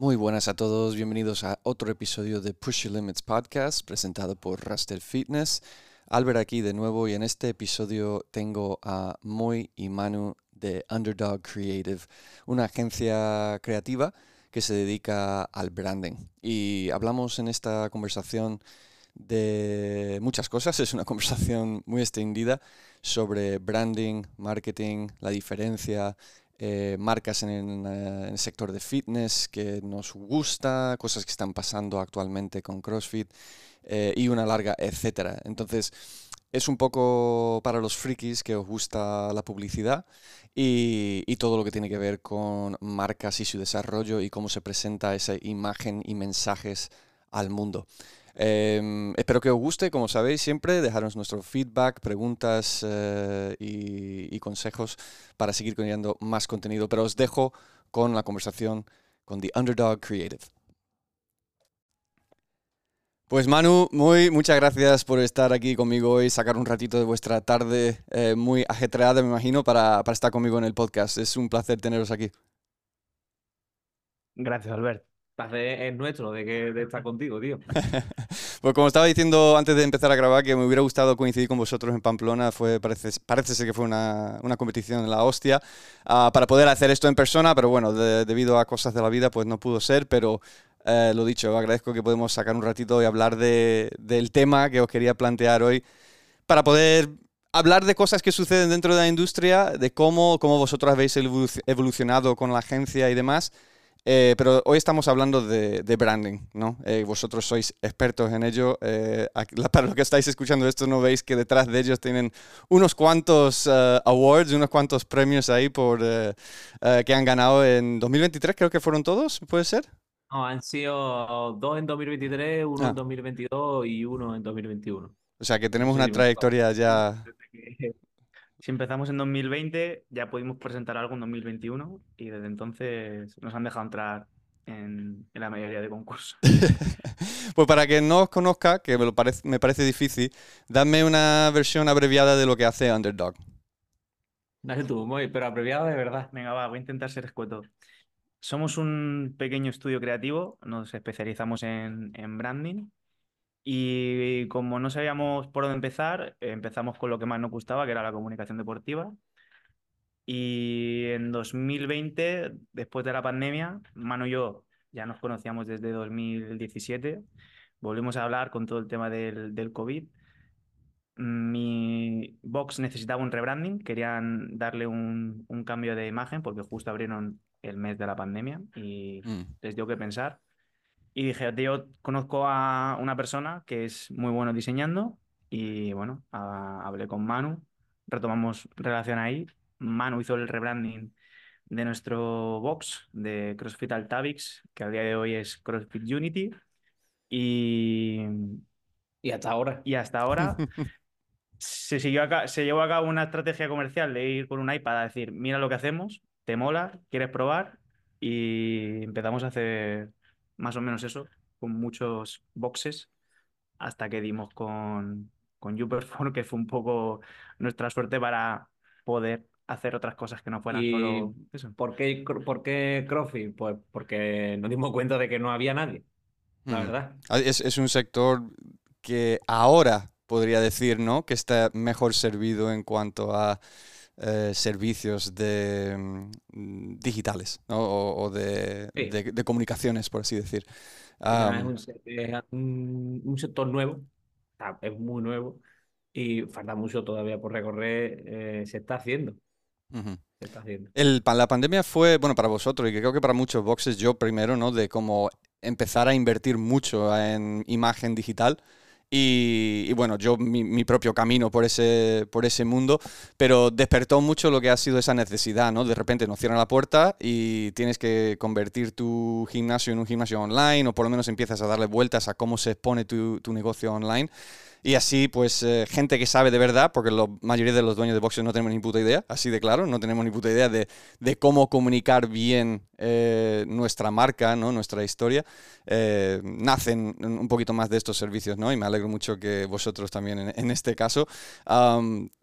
Muy buenas a todos, bienvenidos a otro episodio de Push Your Limits Podcast presentado por Raster Fitness. Albert aquí de nuevo y en este episodio tengo a Moy y Manu de Underdog Creative, una agencia creativa que se dedica al branding. Y hablamos en esta conversación de muchas cosas, es una conversación muy extendida sobre branding, marketing, la diferencia, eh, marcas en, eh, el sector de fitness que nos gusta, cosas que están pasando actualmente con CrossFit eh, y una larga etcétera. Entonces, es un poco para los frikis que os gusta la publicidad y, y, todo lo que tiene que ver con marcas y su desarrollo y cómo se presenta esa imagen y mensajes al mundo. Em, espero que os guste, como sabéis siempre, dejarnos nuestro feedback, preguntas eh, y, consejos para seguir creando más contenido. Pero os dejo con la conversación con The Underdog Creative. Pues Manu, muy muchas gracias por estar aquí conmigo hoy, sacar un ratito de vuestra tarde eh, muy ajetreada, me imagino, para, para estar conmigo en el podcast. Es un placer teneros aquí. Gracias, Albert es nuestro de, que, de estar contigo, tío. pues como estaba diciendo antes de empezar a grabar, que me hubiera gustado coincidir con vosotros en Pamplona, fue, parece, parece ser que fue una, una competición en la hostia, uh, para poder hacer esto en persona, pero bueno, debido a cosas de la vida, pues no pudo ser, pero eh, lo dicho, agradezco que podemos sacar un ratito y hablar de, del tema que os quería plantear hoy, para poder hablar de cosas que suceden dentro de la industria, de cómo, cómo vosotros habéis evolucionado con la agencia y demás. Eh, pero hoy estamos hablando de, branding, ¿no? Eh, vosotros sois expertos en ello. Eh, para los que estáis escuchando esto, no veis que detrás de ellos tienen unos cuantos awards, unos cuantos premios ahí por que han ganado en 2023, creo que fueron todos, ¿puede ser? No, han sido dos en 2023, uno en 2022 ah. y uno en 2021. O sea que tenemos una trayectoria ya si empezamos en 2020, ya pudimos presentar algo en 2021 y desde entonces nos han dejado entrar en, la mayoría de concursos. pues para quien no os conozca, que me, parece, me parece difícil, dame una versión abreviada de lo que hace Underdog. Dale tú, muy, pero abreviada de verdad. Venga, va, voy a intentar ser escueto. Somos un pequeño estudio creativo, nos especializamos en, en branding y como no sabíamos por dónde empezar, empezamos con lo que más nos gustaba, que era la comunicación deportiva. Y en 2020, después de la pandemia, Manu y yo ya nos conocíamos desde 2017, volvimos a hablar con todo el tema del, del COVID. Mi box necesitaba un rebranding, querían darle un, un, cambio de imagen porque justo abrieron el mes de la pandemia y mm. les dio que pensar. Y dije, yo conozco a una persona que es muy bueno diseñando y bueno, hablé con Manu, retomamos relación ahí. Manu hizo el rebranding de nuestro box de CrossFit Altavix, que al día de hoy es CrossFit Unity. Y, y hasta ahora. Y hasta ahora se, siguió acá, se llevó a cabo una estrategia comercial de ir con un iPad a decir, mira lo que hacemos, te mola, quieres probar. Y empezamos a hacer más o menos eso, con muchos boxes, hasta que dimos con, con Uperform, que fue un poco nuestra suerte para poder hacer otras cosas que no fueran solo eso. ¿Por qué, por qué CrossFit? Pues porque nos dimos cuenta de que no había nadie, la mm. verdad. Ah, es, es, un sector que ahora podría decir, ¿no? Que está mejor servido en cuanto a eh, servicios de, mm, digitales o, de, de, comunicaciones, por así decir. es, un, sector nuevo, es muy nuevo y falta mucho todavía por recorrer, eh, se está haciendo. Se está haciendo. El, la pandemia fue, bueno, para vosotros y que creo que para muchos boxes, yo primero, ¿no? De cómo empezar a invertir mucho en imagen digital y, bueno, yo mi, propio camino por ese, por ese mundo, pero despertó mucho lo que ha sido esa necesidad, ¿no? De repente nos cierran la puerta y tienes que convertir tu gimnasio en un gimnasio online o por lo menos empiezas a darle vueltas a cómo se expone tu, tu negocio online. Y así pues eh, gente que sabe de verdad, porque la mayoría de los dueños de boxes no tenemos ni puta idea, así de claro, no tenemos ni puta idea de, de cómo comunicar bien eh, nuestra marca, ¿no? nuestra historia, eh, nacen un poquito más de estos servicios, ¿no? Y me alegro mucho que vosotros también en, este caso.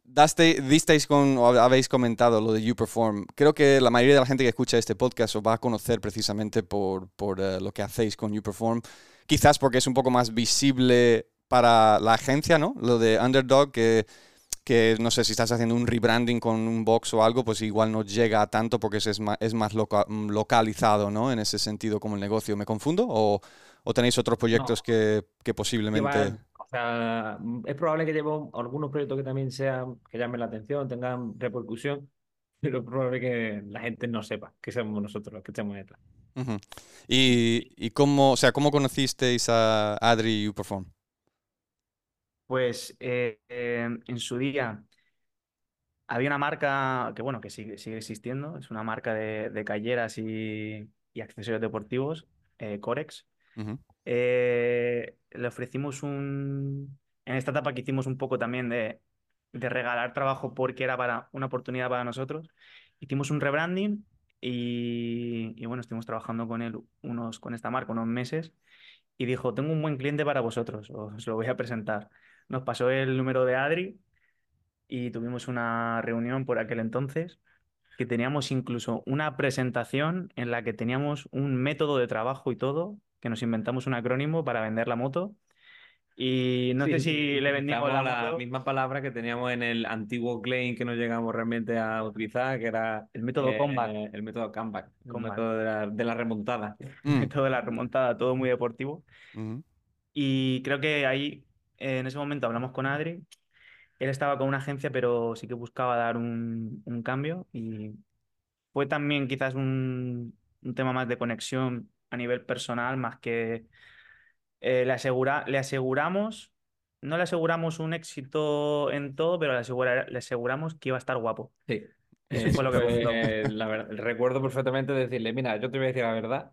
Daste, disteis con, o habéis comentado lo de YouPerform. Creo que la mayoría de la gente que escucha este podcast va a conocer precisamente por, por lo que hacéis con YouPerform quizás porque es un poco más visible para la agencia, ¿no? Lo de Underdog, que, que no sé si estás haciendo un rebranding con un box o algo, pues igual no llega a tanto porque es más, es más localizado, ¿no? En ese sentido como el negocio. ¿Me confundo? ¿O, o tenéis otros proyectos que, que, posiblemente... o sea, es probable que lleve algunos proyectos que también sean, que llamen la atención, tengan repercusión, pero es probable que la gente no sepa que somos nosotros los que estamos detrás. ¿Y, y cómo, o sea, cómo conocisteis a Adri y Uperform? Pues eh, em, en su día había una marca que, bueno, que sigue, sigue existiendo, es una marca de, de calleras y, y, accesorios deportivos, eh, Corex. Eh, le ofrecimos un... En esta etapa que hicimos un poco también de, de regalar trabajo porque era para una oportunidad para nosotros, hicimos un rebranding y, bueno, estuvimos trabajando con él unos, con esta marca unos meses y dijo, tengo un buen cliente para vosotros, os lo voy a presentar. Nos pasó el número de Adri y tuvimos una reunión por aquel entonces que teníamos incluso una presentación en la que teníamos un método de trabajo y todo, que nos inventamos un acrónimo para vender la moto y no sé si le vendimos la, misma palabra que teníamos en el antiguo claim que no llegamos realmente a utilizar, que era el método eh, comeback. el método comeback, el método de la, de la remontada. El mm. método de la remontada, todo muy deportivo. Y creo que ahí, en ese momento, hablamos con Adri. Él estaba con una agencia, pero sí que buscaba dar un, un cambio. Y fue también quizás un, un tema más de conexión a nivel personal, más que eh, le, asegura, le aseguramos, no le aseguramos un éxito en todo, pero le, le aseguramos que iba a estar guapo. Sí. Eso fue lo que la verdad, recuerdo perfectamente decirle, mira, yo te voy a decir la verdad,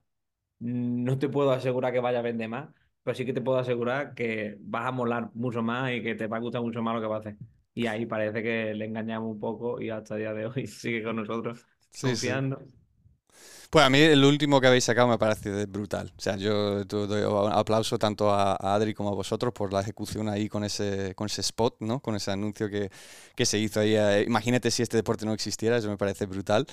no te puedo asegurar que vaya a vender más, pero sí que te puedo asegurar que vas a molar mucho más y que te va a gustar mucho más lo que va a hacer. Y ahí parece que le engañamos un poco y hasta el día de hoy sigue con nosotros, confiando. Pues a mí el último que habéis sacado me parece brutal. O sea, yo doy un aplauso tanto a, Adri como a vosotros por la ejecución ahí con ese, con ese spot, ¿no? Con ese anuncio que, que se hizo ahí. Eh, imagínate si este deporte no existiera, eso me parece brutal.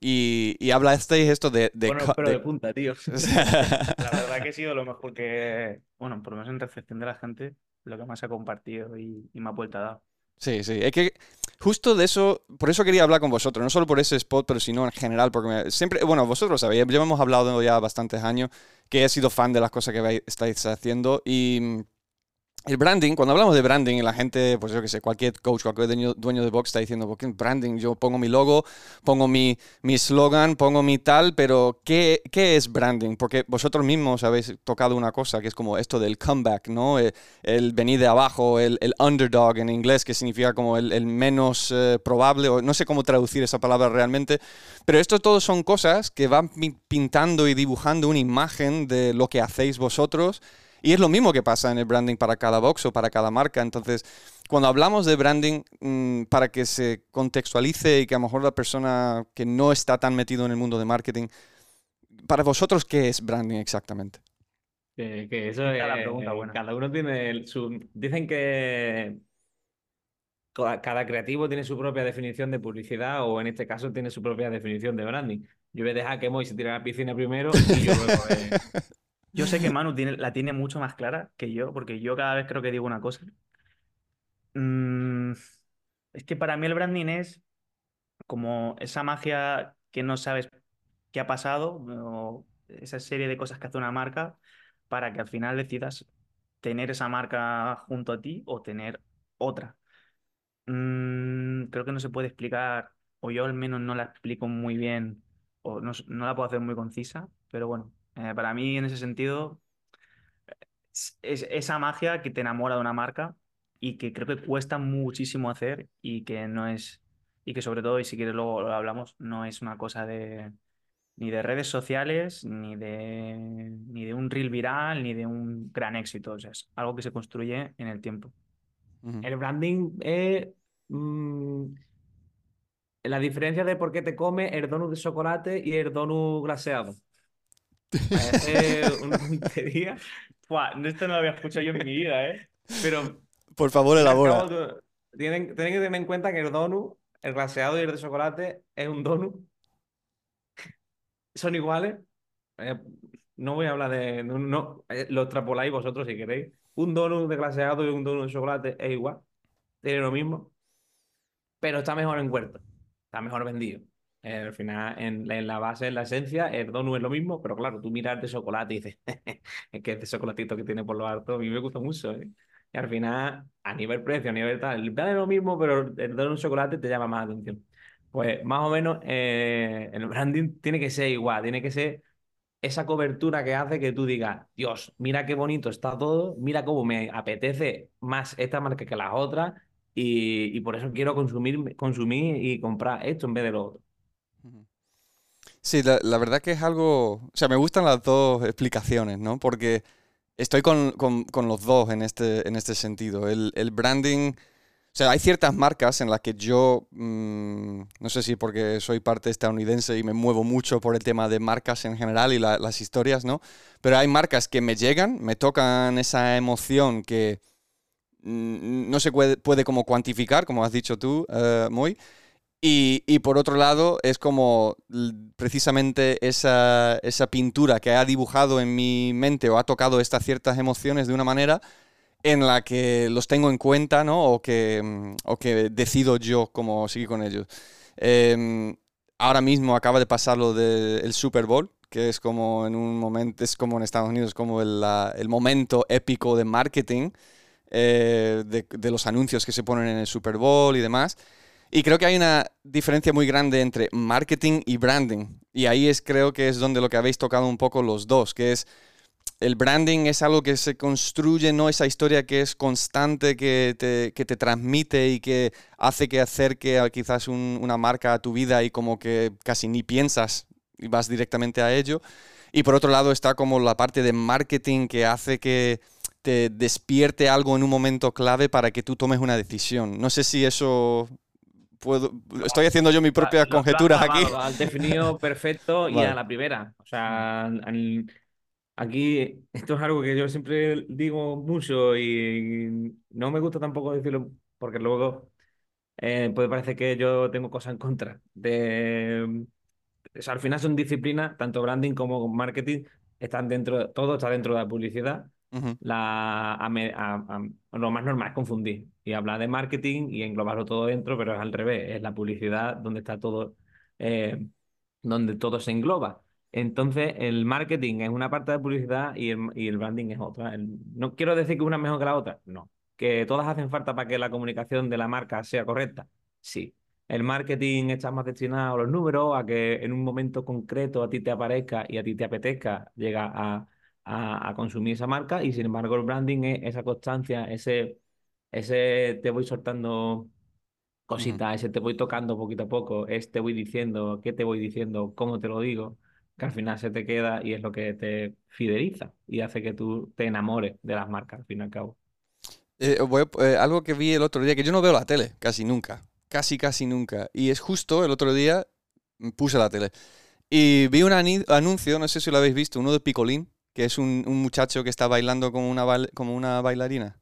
y, y hablasteis esto de... de bueno, pero de, punta, tío. la verdad que ha sido lo mejor que, bueno, por lo menos en recepción de la gente, lo que más ha compartido y, y me ha vuelto a dar. Sí, sí. Es que justo de eso, por eso quería hablar con vosotros, no solo por ese spot, pero sino en general, porque siempre, bueno, vosotros sabéis, ya hemos hablado ya bastantes años que he sido fan de las cosas que estáis haciendo y el branding, cuando hablamos de branding, la gente, pues yo que sé, cualquier coach, cualquier dueño, de box está diciendo, ¿por qué branding? Yo pongo mi logo, pongo mi, mi slogan, pongo mi tal, pero ¿qué, ¿qué, es branding? Porque vosotros mismos habéis tocado una cosa que es como esto del comeback, ¿no? Eh, el, venir de abajo, el, el, underdog en inglés, que significa como el, el menos eh, probable, o no sé cómo traducir esa palabra realmente, pero esto todo son cosas que van pintando y dibujando una imagen de lo que hacéis vosotros y es lo mismo que pasa en el branding para cada box o para cada marca. Entonces, cuando hablamos de branding, mm, para que se contextualice y que a lo mejor la persona que no está tan metido en el mundo de marketing, para vosotros, ¿qué es branding exactamente? Que, eso es la pregunta buena. Cada uno tiene su. Dicen que cada creativo tiene su propia definición de publicidad o en este caso tiene su propia definición de branding. Yo voy a dejar que Moy se tire a la piscina primero y yo luego eh, Yo sé que Manu la tiene mucho más clara que yo, porque yo cada vez creo que digo una cosa. Mm, es que para mí el branding es como esa magia que no sabes qué ha pasado, o esa serie de cosas que hace una marca para que al final decidas tener esa marca junto a ti o tener otra. Mm, creo que no se puede explicar, o yo al menos no la explico muy bien, o no la puedo hacer muy concisa, pero bueno, eh, para mí, en ese sentido, es esa magia que te enamora de una marca y que creo que cuesta muchísimo hacer y que no es, y que sobre todo, y si quieres luego lo hablamos, no es una cosa de, ni de redes sociales, ni de, ni de un reel viral, ni de un gran éxito. O sea, es algo que se construye en el tiempo. El branding es mm, la diferencia de por qué te comes el donut de chocolate y el donut glaseado. Parece una tontería. Buah, esto no lo había escuchado yo en mi vida, ¿eh? Pero Por favor, elabora. Tienen, tienen que tener en cuenta que el donut, el glaseado y el de chocolate es un donut. Son iguales. Eh, no voy a hablar de. No, no, eh, lo extrapoláis vosotros si queréis. Un donut de glaseado y un donut de chocolate es igual. Tiene lo mismo. Pero está mejor envuelto. Está mejor vendido. Eh, al final, en, la- en la base, en la esencia, el donut es lo mismo, pero claro, tú miras de chocolate y dices, es que este chocolatito que tiene por lo alto, a mí me gusta mucho, ¿eh? Y al final, a nivel precio, a nivel tal, el es lo mismo, pero el donut chocolate te llama más atención. Pues más o menos eh, el branding tiene que ser igual, tiene que ser esa cobertura que hace que tú digas, Dios, mira qué bonito está todo, mira cómo me apetece más esta marca que las otras y, y por eso quiero consumir, consumir y comprar esto en vez de lo otro. Sí, la, la verdad que es algo... O sea, me gustan las dos explicaciones, ¿no? Porque estoy con, con- con los dos en este, en este sentido. El, el branding... O sea, hay ciertas marcas en las que yo, mm, no sé si porque soy parte estadounidense y me muevo mucho por el tema de marcas en general y la- las historias, ¿no? Pero hay marcas que me llegan, me tocan esa emoción que mm, no se puede, puede como cuantificar, como has dicho tú, eh, Moy. Y, y por otro lado, es como precisamente esa, esa pintura que ha dibujado en mi mente o ha tocado estas ciertas emociones de una manera en la que los tengo en cuenta, ¿no? O que, mm, o que decido yo cómo seguir con ellos. Em, ahora mismo acaba de pasar lo del Super Bowl, que es como en un momento, es como en Estados Unidos, como el, el momento épico de marketing eh, de, de los anuncios que se ponen en el Super Bowl y demás. Y creo que hay una diferencia muy grande entre marketing y branding. Y ahí es creo que es donde lo que habéis tocado un poco los dos, que es el branding es algo que se construye, no esa historia que es constante, que te, que te transmite y que hace que acerque a quizás un- una marca a tu vida y como que casi ni piensas y vas directamente a ello. Y por otro lado está como la parte de marketing que hace que te despierte algo en un momento clave para que tú tomes una decisión. No sé si eso puedo... Estoy haciendo yo mis propias conjeturas aquí. has definido perfecto y Vale. a la primera. O sea, al- aquí esto es algo que yo siempre digo mucho y no me gusta tampoco decirlo porque luego eh, puede parecer que yo tengo cosas en contra. De, o sea, al final son disciplinas, tanto branding como marketing, están dentro, todo está dentro de la publicidad Ujú, la, a a- a- lo más normal es confundir y hablar de marketing y englobarlo todo dentro, pero es al revés, es la publicidad donde está todo, eh, donde todo se engloba. Entonces, el marketing es una parte de publicidad y el, y el branding es otra. No quiero decir que una es mejor que la otra, no. Que todas hacen falta para que la comunicación de la marca sea correcta, sí. El marketing está más destinado a los números, a que en un momento concreto a ti te aparezca y a ti te apetezca llegar a a, a consumir esa marca y sin embargo el branding es esa constancia, ese, ese te voy soltando cositas, ese te voy tocando poquito a poco, es te voy diciendo, qué te voy diciendo, cómo te lo digo, que al final se te queda y es lo que te fideliza y hace que tú te enamores de las marcas al fin y al cabo. Eh, voy a- eh, algo que vi el otro día, que yo no veo la tele casi nunca, casi casi nunca. Y es justo el otro día mm, puse la tele. Y vi un anuncio, no sé si lo habéis visto, uno de Picolín, que es un, un muchacho que está bailando como una, como una bailarina.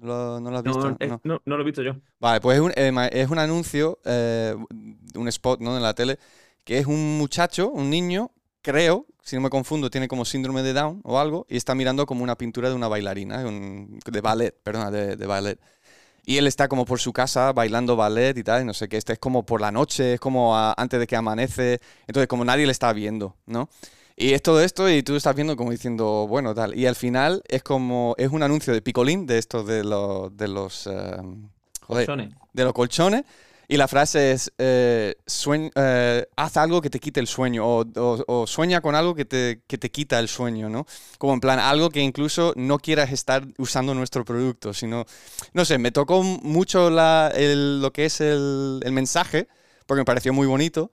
¿No lo, no lo has visto? No, es- No. no, no lo he visto yo. Vale, pues es un, eh, es un anuncio, eh, un spot ¿no? en la tele, que es un muchacho, un niño, creo, si no me confundo, tiene como síndrome de Down o algo, y está mirando como una pintura de una bailarina, un- de ballet, perdona, de, de ballet. Y él está como por su casa bailando ballet y tal, y no sé qué, este es como por la noche, es como a- antes de que amanece, entonces como nadie le está viendo, ¿no? Y es todo esto y tú estás viendo como diciendo, bueno, tal. Y al final es como, es un anuncio de Picolín, de estos de los, de los, joder, Colchones. de los colchones. Y la frase es, eh, sueñ- eh, haz algo que te quite el sueño o, o- o sueña con algo que te, que te quita el sueño, ¿no? Como en plan, algo que incluso no quieras estar usando nuestro producto, sino, no sé, me tocó mucho la- el- lo que es el, el mensaje, porque me pareció muy bonito,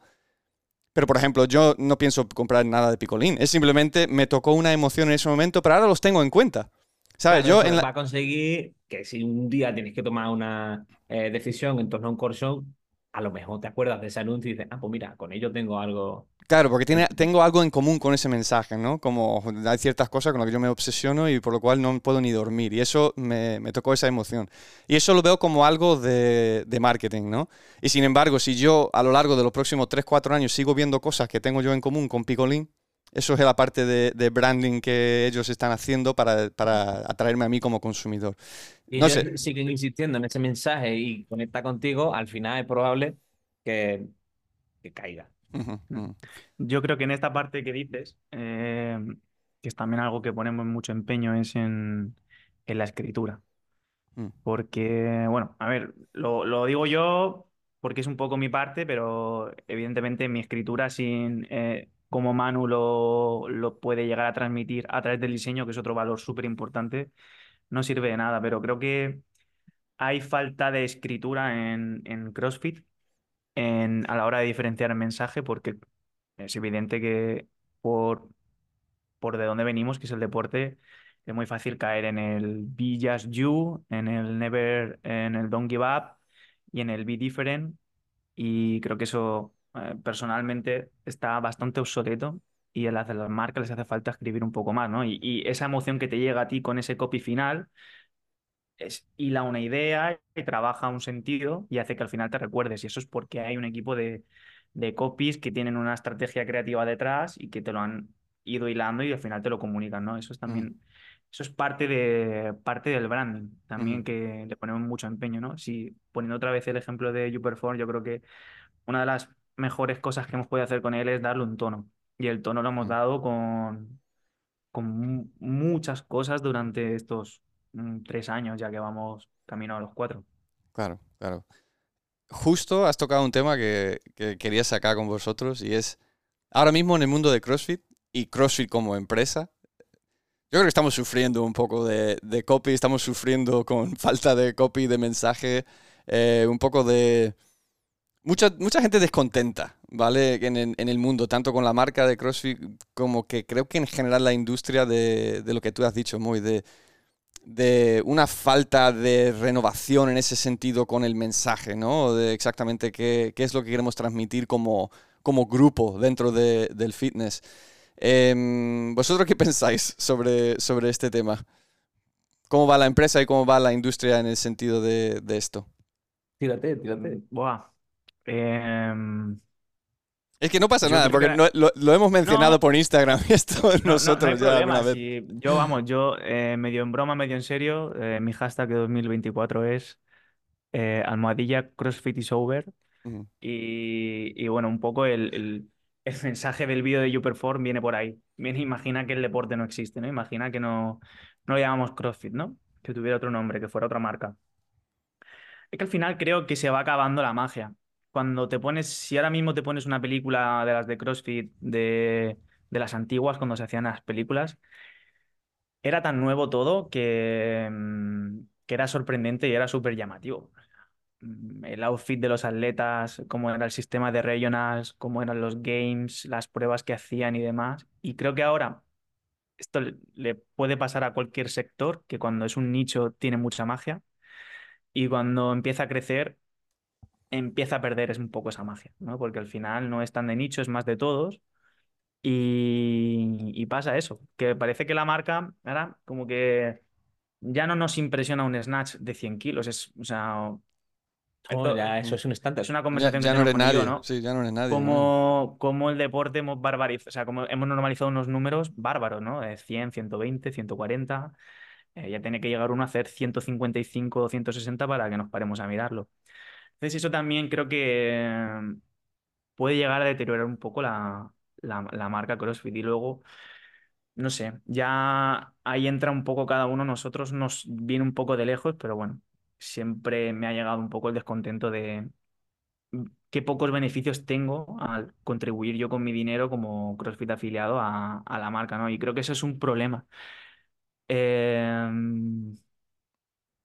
Pero, por ejemplo, yo no pienso comprar nada de picolín. Es simplemente me tocó una emoción en ese momento, pero ahora los tengo en cuenta. ¿Sabes? Claro, yo en la- va a conseguir que si un día tienes que tomar una eh, decisión en torno a un show, a lo mejor te acuerdas de ese anuncio y dices, ah, pues mira, con ello tengo algo. Claro, porque tiene, tengo algo en común con ese mensaje, ¿no? Como hay ciertas cosas con las que yo me obsesiono y por lo cual no puedo ni dormir. Y eso me, me tocó esa emoción. Y eso lo veo como algo de, de marketing, ¿no? Y sin embargo, si yo a lo largo de los próximos 3, 4 años sigo viendo cosas que tengo yo en común con Picolín, eso es la parte de, de branding que ellos están haciendo para, para atraerme a mí como consumidor. Y No ellos sé. siguen insistiendo en ese mensaje y conecta contigo, al final es probable que, que caiga. Yo creo que en esta parte que dices, eh, que es también algo que ponemos mucho empeño, es en, en la escritura. Mm. Porque, bueno, a ver, lo, lo digo yo porque es un poco mi parte, pero evidentemente mi escritura sin eh, cómo Manu lo, lo puede llegar a transmitir a través del diseño, que es otro valor súper importante, no sirve de nada. Pero creo que hay falta de escritura en, en CrossFit en, a la hora de diferenciar el mensaje, porque es evidente que por, por de dónde venimos, que es el deporte, es muy fácil caer en el Be Just You, en el Never, en el Don't Give Up y en el Be Different. Y creo que eso eh, personalmente está bastante obsoleto y a las de las marcas les hace falta escribir un poco más, ¿no? Y, y esa emoción que te llega a ti con ese copy final es hila una idea y trabaja un sentido y hace que al final te recuerdes. Y eso es porque hay un equipo de, de copies que tienen una estrategia creativa detrás y que te lo han ido hilando y al final te lo comunican, ¿no? Eso es también, eso es parte de parte del branding, también Ujú. que le ponemos mucho empeño, ¿no? Si poniendo otra vez el ejemplo de YouPerform, yo creo que una de las mejores cosas que hemos podido hacer con él es darle un tono. Y el tono lo hemos Mm. dado con, con mu- muchas cosas durante estos mm, tres años, ya que vamos camino a los cuatro. Claro, claro. Justo has tocado un tema que, que quería sacar con vosotros y es, ahora mismo en el mundo de CrossFit y CrossFit como empresa, yo creo que estamos sufriendo un poco de, de copy, estamos sufriendo con falta de copy, de mensaje, eh, un poco de... Mucha, mucha gente descontenta, ¿vale? En, el- en el mundo, tanto con la marca de CrossFit como que creo que en general la industria de, de lo que tú has dicho, muy de, de una falta de renovación en ese sentido con el mensaje, ¿no? De exactamente qué, qué es lo que queremos transmitir como, como grupo dentro de- del fitness. Em, ¿Vosotros qué pensáis sobre, sobre este tema? ¿Cómo va la empresa y cómo va la industria en el sentido de, de esto? Tírate, tírate. Buah. Em, Es que no pasa nada, porque no- lo, lo hemos mencionado No. por Instagram esto no- no- no nosotros ya alguna vez. si- yo, vamos, yo eh, medio en broma, medio en serio, eh, mi hashtag de 2024 es eh, almohadilla CrossFit is over. Y, y bueno, un poco el, el- el mensaje del vídeo de YouPerform viene por ahí. Viene, imagina que el deporte no existe, ¿no? Imagina que no, no lo llamamos CrossFit, ¿no? Que tuviera otro nombre, que fuera otra marca. Es que al final creo que se va acabando la magia. Cuando te pones, si ahora mismo te pones una película de las de CrossFit, de, de las antiguas, cuando se hacían las películas, era tan nuevo todo que, mm, que era sorprendente y era súper llamativo. Mm, El outfit de los atletas, cómo era el sistema de regionals, cómo eran los games, las pruebas que hacían y demás. Y creo que ahora esto le- le puede pasar a cualquier sector, que cuando es un nicho tiene mucha magia y cuando empieza a crecer empieza a perder es un poco esa magia, ¿no? Porque al final no es tan de nicho, es más de todos. Y, y pasa eso, que parece que la marca ahora como que ya no nos impresiona un snatch de 100 kilos, es, o sea, Oh, ya, eso es un estándar. es una Ya, conversación ya que no eres nadie, ¿no? sí, ya no eres nadie. ¿no? Como, como el deporte hemos barbarizado, o sea, como hemos normalizado unos números bárbaros, ¿no? De 100, 120, 140. eh, ya tiene que llegar uno a hacer 155 o 160 para que nos paremos a mirarlo. Entonces, eso también creo que puede llegar a deteriorar un poco la, la, marca CrossFit. Y luego, no sé, ya ahí entra un poco cada uno. Nosotros nos viene un poco de lejos, pero bueno, siempre me ha llegado un poco el descontento de qué pocos beneficios tengo al contribuir yo con mi dinero como CrossFit afiliado a, a la marca, ¿no? Y creo que eso es un problema. Em,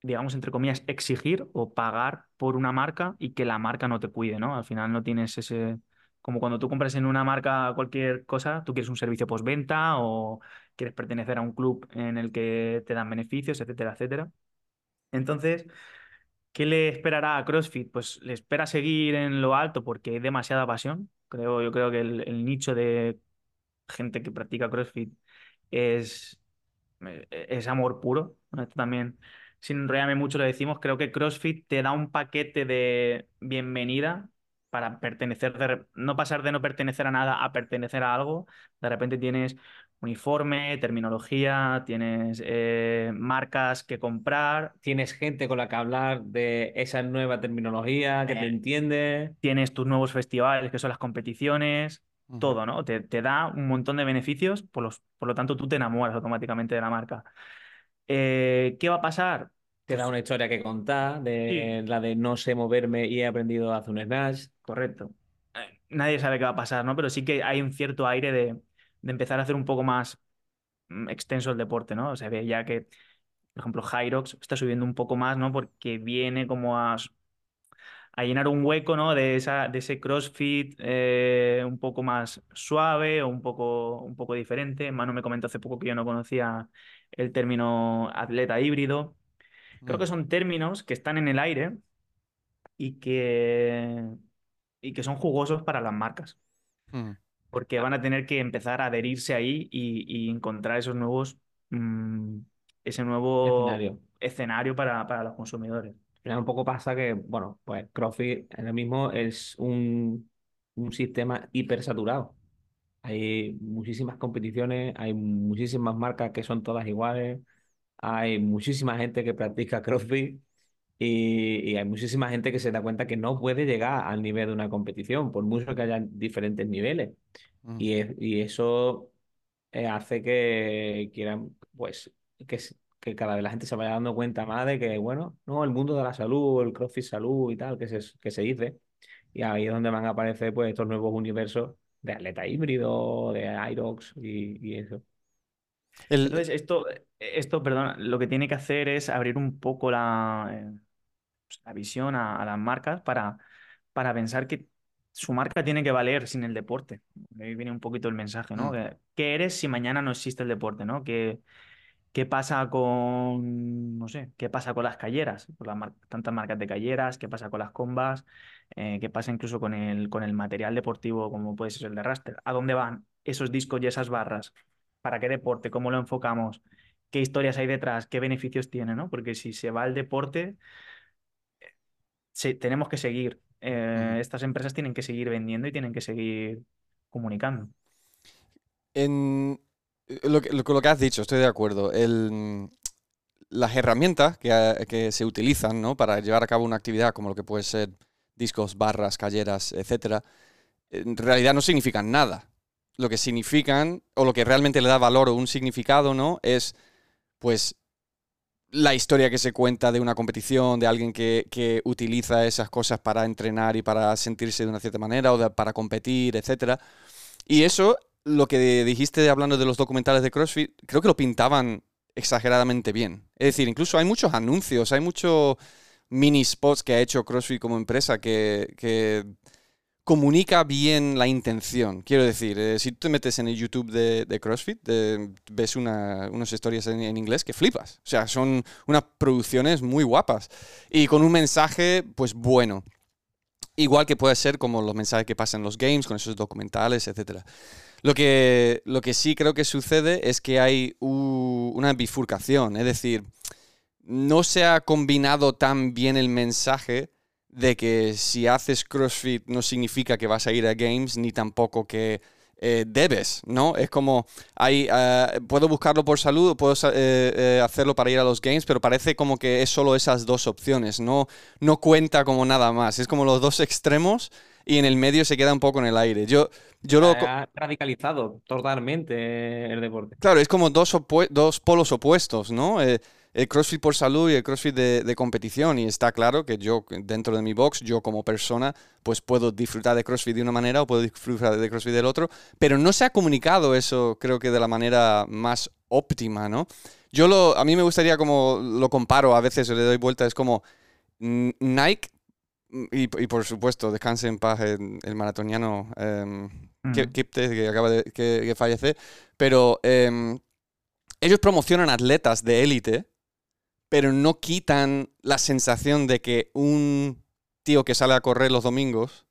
digamos, entre comillas, exigir o pagar por una marca y que la marca no te cuide, ¿no? Al final no tienes ese, Como cuando tú compras en una marca cualquier cosa, tú quieres un servicio postventa o quieres pertenecer a un club en el que te dan beneficios, etcétera, etcétera. Entonces, ¿qué le esperará a CrossFit? Pues le espera seguir en lo alto porque hay demasiada pasión. Creo, yo creo que el, nicho de gente que practica CrossFit es, eh, es amor puro. Esto también, sin enrollarme mucho, lo decimos, creo que CrossFit te da un paquete de bienvenida para pertenecer, de no pasar de no pertenecer a nada a pertenecer a algo. De repente tienes uniforme, terminología, tienes eh, marcas que comprar, Tienes gente con la que hablar de esa nueva terminología, que te Eh, entiende. tienes tus nuevos festivales, que son las competiciones, todo, ¿no? Te, te da un montón de beneficios, por los, por lo tanto tú te enamoras automáticamente de la marca. Eh, ¿qué va a pasar? Te da una historia que contar, de Sí. la de no sé moverme y he aprendido a hacer un snatch. Correcto. Eh, Nadie sabe qué va a pasar, ¿no? Pero sí que hay un cierto aire de, de empezar a hacer un poco más mm, extenso el deporte, ¿no? Se ve ya que, por ejemplo, Hyrox está subiendo un poco más, ¿no? Porque viene como a, a llenar un hueco, ¿no? De esa, de ese CrossFit eh, un poco más suave o un poco, un poco diferente. Manu me comentó hace poco que yo no conocía el término atleta híbrido. Creo que Mm. son términos que están en el aire y que, y que son jugosos para las marcas Mm. porque van a tener que empezar a adherirse ahí y, y encontrar esos nuevos, mm, ese nuevo Escenario. escenario para, para los consumidores. Al final un poco pasa que, bueno, pues CrossFit ahora mismo es un, un sistema hipersaturado. Hay muchísimas competiciones, hay muchísimas marcas que son todas iguales, hay muchísima gente que practica CrossFit y, y hay muchísima gente que se da cuenta que no puede llegar al nivel de una competición, por mucho que haya diferentes niveles. Mm. Y, es- y eso eh, hace que quieran, pues, que, que cada vez la gente se vaya dando cuenta más de que, bueno, no, el mundo de la salud, el CrossFit salud y tal, que se, que se dice. Y ahí es donde van a aparecer, pues, estos nuevos universos de atleta híbrido, de Irox y, y eso. El- Entonces, esto, esto, perdón, lo que tiene que hacer es abrir un poco la, eh, pues, la visión a, a las marcas para, para pensar que su marca tiene que valer sin el deporte. Ahí viene un poquito el mensaje, ¿no? Mm. Que- ¿Qué eres si mañana no existe el deporte, ¿no? ¿Qué, qué pasa con, no sé, qué pasa con las calleras? Con las mar- tantas marcas de calleras, qué pasa con las combas, Eh, qué pasa incluso con el, con el material deportivo como puede ser el de Raster. ¿A dónde van esos discos y esas barras? ¿Para qué deporte? ¿Cómo lo enfocamos? ¿Qué historias hay detrás? ¿Qué beneficios tiene, ¿no? Porque si se va al deporte, se- tenemos que seguir. Eh, Ujú. estas empresas tienen que seguir vendiendo y tienen que seguir comunicando. En lo que, lo, con lo que has dicho, estoy de acuerdo. El, las herramientas que, eh, que se utilizan ¿no? para llevar a cabo una actividad como lo que puede ser discos, barras, calleras, etcétera, en realidad no significan nada. Lo que significan, o lo que realmente le da valor o un significado, ¿no? Es pues la historia que se cuenta de una competición, de alguien que, que utiliza esas cosas para entrenar y para sentirse de una cierta manera o para competir, etcétera. Y eso, lo que dijiste hablando de los documentales de CrossFit, creo que lo pintaban exageradamente bien. Es decir, incluso hay muchos anuncios, hay muchos mini spots que ha hecho CrossFit como empresa que, comunica bien la intención. Quiero decir, eh, si tú te metes en el YouTube de, CrossFit, ves una- unas historias en, en inglés que flipas. O sea, son unas producciones muy guapas y con un mensaje, pues bueno. Igual que puede ser como los mensajes que pasan en los games, con esos documentales, etcétera. Lo que, lo que sí creo que sucede es que hay una bifurcación, es decir, no se ha combinado tan bien el mensaje de que si haces CrossFit no significa que vas a ir a Games ni tampoco que eh, debes, ¿no? Es como, hay, ah, puedo buscarlo por salud puedo eh, hacerlo para ir a los Games, pero parece como que es solo esas dos opciones, no, no cuenta como nada más, es como los dos extremos y en el medio se queda un poco en el aire. Yo, yo lo... Ha radicalizado totalmente el deporte. Claro, es como dos, dos polos opuestos, ¿no? Eh, el CrossFit por salud y el CrossFit de, de competición. Y está claro que yo, dentro de mi box, yo como persona, pues puedo disfrutar de CrossFit de una manera o puedo disfrutar de CrossFit del otro. Pero no se ha comunicado eso, creo que de la manera más óptima, ¿no? Yo lo, a mí me gustaría como, lo comparo, a veces le doy vuelta, es como Nike y, y por supuesto, descanse en paz el, el maratoniano em, Mm. Que acaba de que, que fallece. Pero em, ellos promocionan atletas de élite, pero no quitan la sensación de que un tío que sale a correr los domingos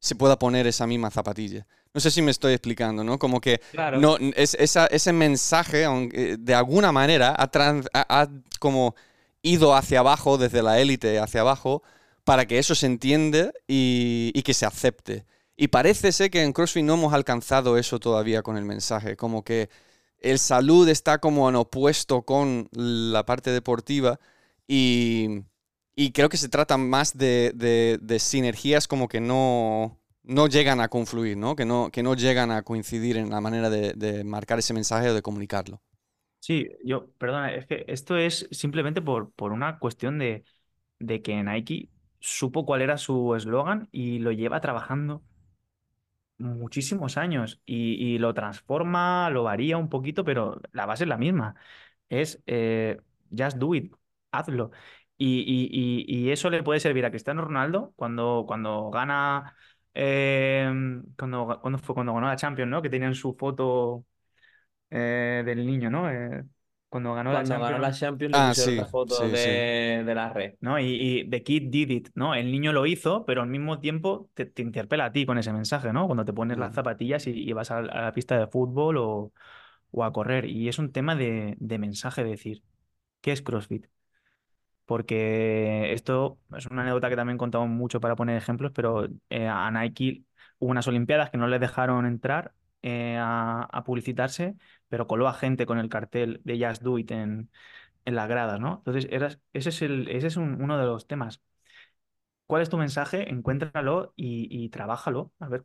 se pueda poner esa misma zapatilla. No sé si me estoy explicando, ¿no? Como que Claro. no, es, esa- ese mensaje, aunque, de alguna manera, ha, trans- ha- ha como ido hacia abajo, desde la élite hacia abajo, para que eso se entienda y, y que se acepte. Y parece ser que en CrossFit no hemos alcanzado eso todavía con el mensaje, como que el salud está como en opuesto con la parte deportiva y, creo que se trata más de sinergias como que no, no llegan a confluir, ¿no? Que, no, que no llegan a coincidir en la manera de, de marcar ese mensaje o de comunicarlo. Sí, yo, perdona, es que esto es simplemente por, por una cuestión de, de que Nike supo cuál era su eslogan y lo lleva trabajando muchísimos años y, y lo transforma, lo varía un poquito, pero la base es la misma. Es eh, just do it, hazlo. Y, y- y- eso le puede servir a Cristiano Ronaldo cuando, cuando gana, eh, cuando, cuando fue cuando ganó la Champions, ¿no? Que tenían su foto eh, del niño, ¿no? Cuando ganó la ganó la Champions. Champions le Ah, pusieron sí, la foto sí, de, de la red. ¿no? Y, y The Kid did it, ¿no? El niño lo hizo, pero al mismo tiempo te, te interpela a ti con ese mensaje, ¿no? Cuando te pones las zapatillas y, y vas a, a la pista de fútbol o, o a correr. Y es un tema de, de mensaje, decir, ¿qué es CrossFit? Porque esto es una anécdota que también contamos mucho para poner ejemplos, pero eh, a Nike hubo unas Olimpiadas que no les dejaron entrar eh, a, a publicitarse, pero coló a gente con el cartel de Just Do It en, en las gradas, ¿no? Entonces, eras- ese es, el, ese es un- uno de los temas. ¿Cuál es tu mensaje? Encuéntralo y, y trabájalo. A ver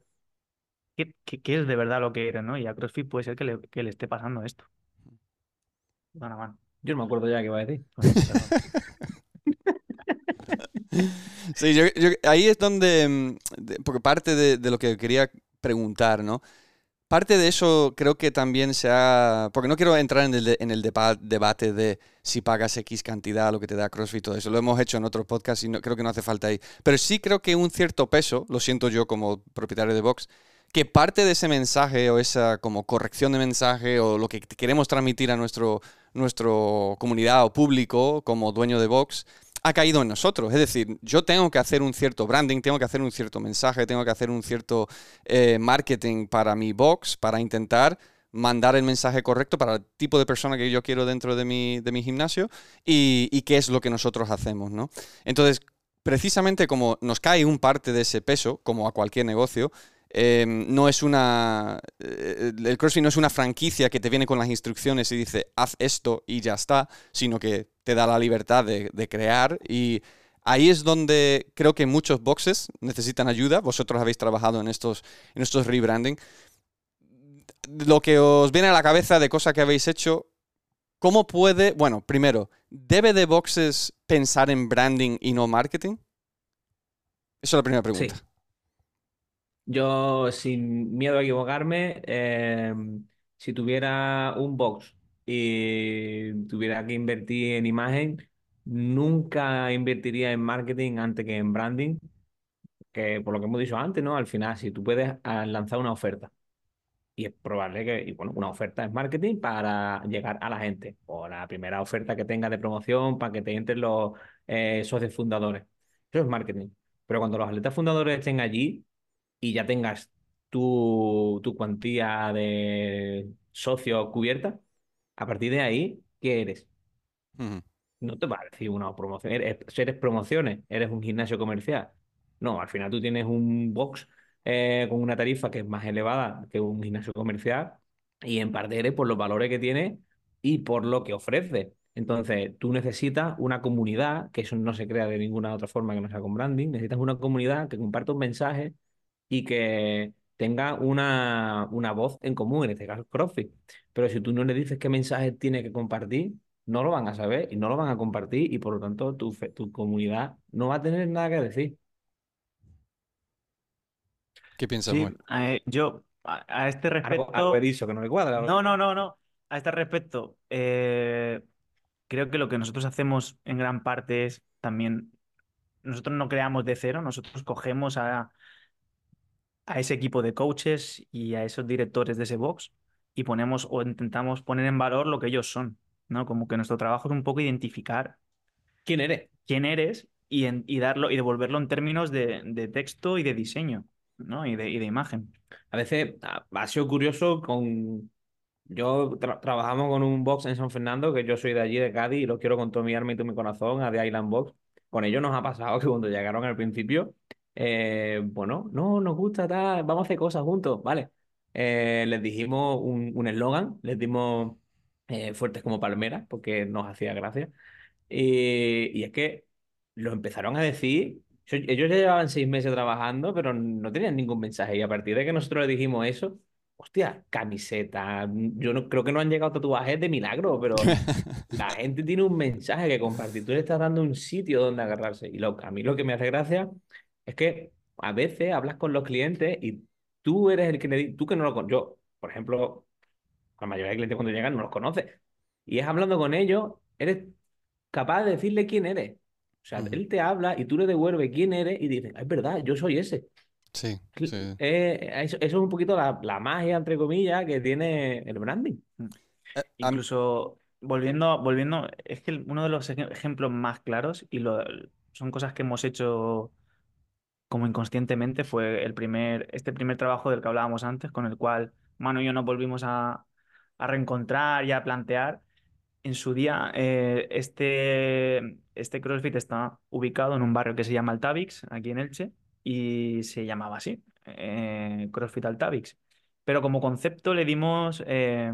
qué, qué- qué es de verdad lo que eres, ¿no? Y a CrossFit puede ser que le, que le esté pasando esto. Bueno, bueno, Yo no me acuerdo ya qué iba a decir. Sí, yo- yo- ahí es donde, mm, porque parte de, de lo que quería preguntar, ¿no? Parte de eso creo que también se ha, porque no quiero entrar en el, de- en el depa- debate de si pagas X cantidad, lo que te da CrossFit todo eso, lo hemos hecho en otros podcasts y no, creo que no hace falta ahí, pero sí creo que un cierto peso, lo siento yo como propietario de Vox, que parte de ese mensaje o esa como corrección de mensaje o lo que queremos transmitir a nuestro, nuestro comunidad o público como dueño de Vox ha caído en nosotros. Es decir, yo tengo que hacer un cierto branding, tengo que hacer un cierto mensaje, tengo que hacer un cierto eh, marketing para mi box, para intentar mandar el mensaje correcto para el tipo de persona que yo quiero dentro de mi, de mi gimnasio y, y qué es lo que nosotros hacemos, ¿no? Entonces, precisamente como nos cae un parte de ese peso, como a cualquier negocio, eh, no es una. eh, el CrossFit no es una franquicia que te viene con las instrucciones y dice haz esto y ya está, sino que te da la libertad de, de crear. Y ahí es donde creo que muchos boxes necesitan ayuda. Vosotros habéis trabajado en estos, en estos rebranding. Lo que os viene a la cabeza de cosas que habéis hecho, ¿cómo puede. Bueno, primero, ¿debe de boxes pensar en branding y no marketing? Esa es la primera pregunta. Sí. Yo, sin miedo a equivocarme, eh, si tuviera un box y tuviera que invertir en imagen, nunca invertiría en marketing antes que en branding, que por lo que hemos dicho antes, ¿no? Al final, si tú puedes ah, lanzar una oferta y es probable que, y bueno, una oferta es marketing para llegar a la gente, o la primera oferta que tengas de promoción para que te entren los eh, socios fundadores. Eso es marketing. Pero cuando los atletas fundadores estén allí y ya tengas tu, tu cuantía de socios cubierta, a partir de ahí, ¿qué eres? No te va a decir una promoción. Eres, eres promociones, eres un gimnasio comercial. No, al final tú tienes un box eh, con una tarifa que es más elevada que un gimnasio comercial y en parte eres por los valores que tiene y por lo que ofrece. Entonces, tú necesitas una comunidad, que eso no se crea de ninguna otra forma que no sea con branding, necesitas una comunidad que comparta un mensaje y que tenga una, una voz en común, en este caso CrossFit. Pero si tú no le dices qué mensaje tiene que compartir, no lo van a saber y no lo van a compartir y por lo tanto tu, tu comunidad no va a tener nada que decir. ¿Qué piensas, Sí, eh, yo a, a este Algo, respecto. algo he dicho que no le cuadra. No, no, no, no. A este respecto, eh, creo que lo que nosotros hacemos en gran parte es también nosotros no creamos de cero, nosotros cogemos a, a ese equipo de coaches y a esos directores de ese box y ponemos o intentamos poner en valor lo que ellos son, ¿no? Como que nuestro trabajo es un poco identificar ¿Quién eres? quién eres y, en- y darlo y devolverlo en términos de, de texto y de diseño, ¿no? Y de, y de imagen. A veces ha, ha sido curioso con... Yo tra- trabajamos con un box en San Fernando, que yo soy de allí, de Cádiz, y lo quiero con todo mi alma y todo mi corazón, a The Island Box. Con ellos nos ha pasado que cuando llegaron al principio, eh, bueno, no, nos gusta, tal, vamos a hacer cosas juntos, ¿vale? Eh, les dijimos un un eslogan, les dimos eh, fuertes como palmeras, porque nos hacía gracia. Y, y es que lo empezaron a decir. yo- Ellos ya llevaban seis meses trabajando, pero no tenían ningún mensaje. Y a partir de que nosotros les dijimos eso, hostia, camiseta. Yo no creo que no han llegado tatuajes de milagro, pero la gente tiene un mensaje que compartir. Tú le estás dando un sitio donde agarrarse. Y lo, a mí lo que me hace gracia es que a veces hablas con los clientes y tú eres el que le tú que no lo con Yo, por ejemplo, la mayoría de clientes cuando llegan no los conoces. Y es hablando con ellos, eres capaz de decirle quién eres. O sea, él te habla y tú le devuelves quién eres y dices, "Ah, es verdad, yo soy ese. Sí, eh, eso, eso es un poquito la, la magia, entre comillas, que tiene el branding. Eh, a mí- Incluso volviendo, volviendo, es que uno de los ej- ejemplos más claros y lo, son cosas que hemos hecho como inconscientemente fue el primer, este primer trabajo del que hablábamos antes, con el cual Manu y yo nos volvimos a, a reencontrar y a plantear. En su día, eh, este, este CrossFit está ubicado en un barrio que se llama Altavix, aquí en Elche, y se llamaba así, eh, CrossFit Altavix. Pero como concepto le dimos eh,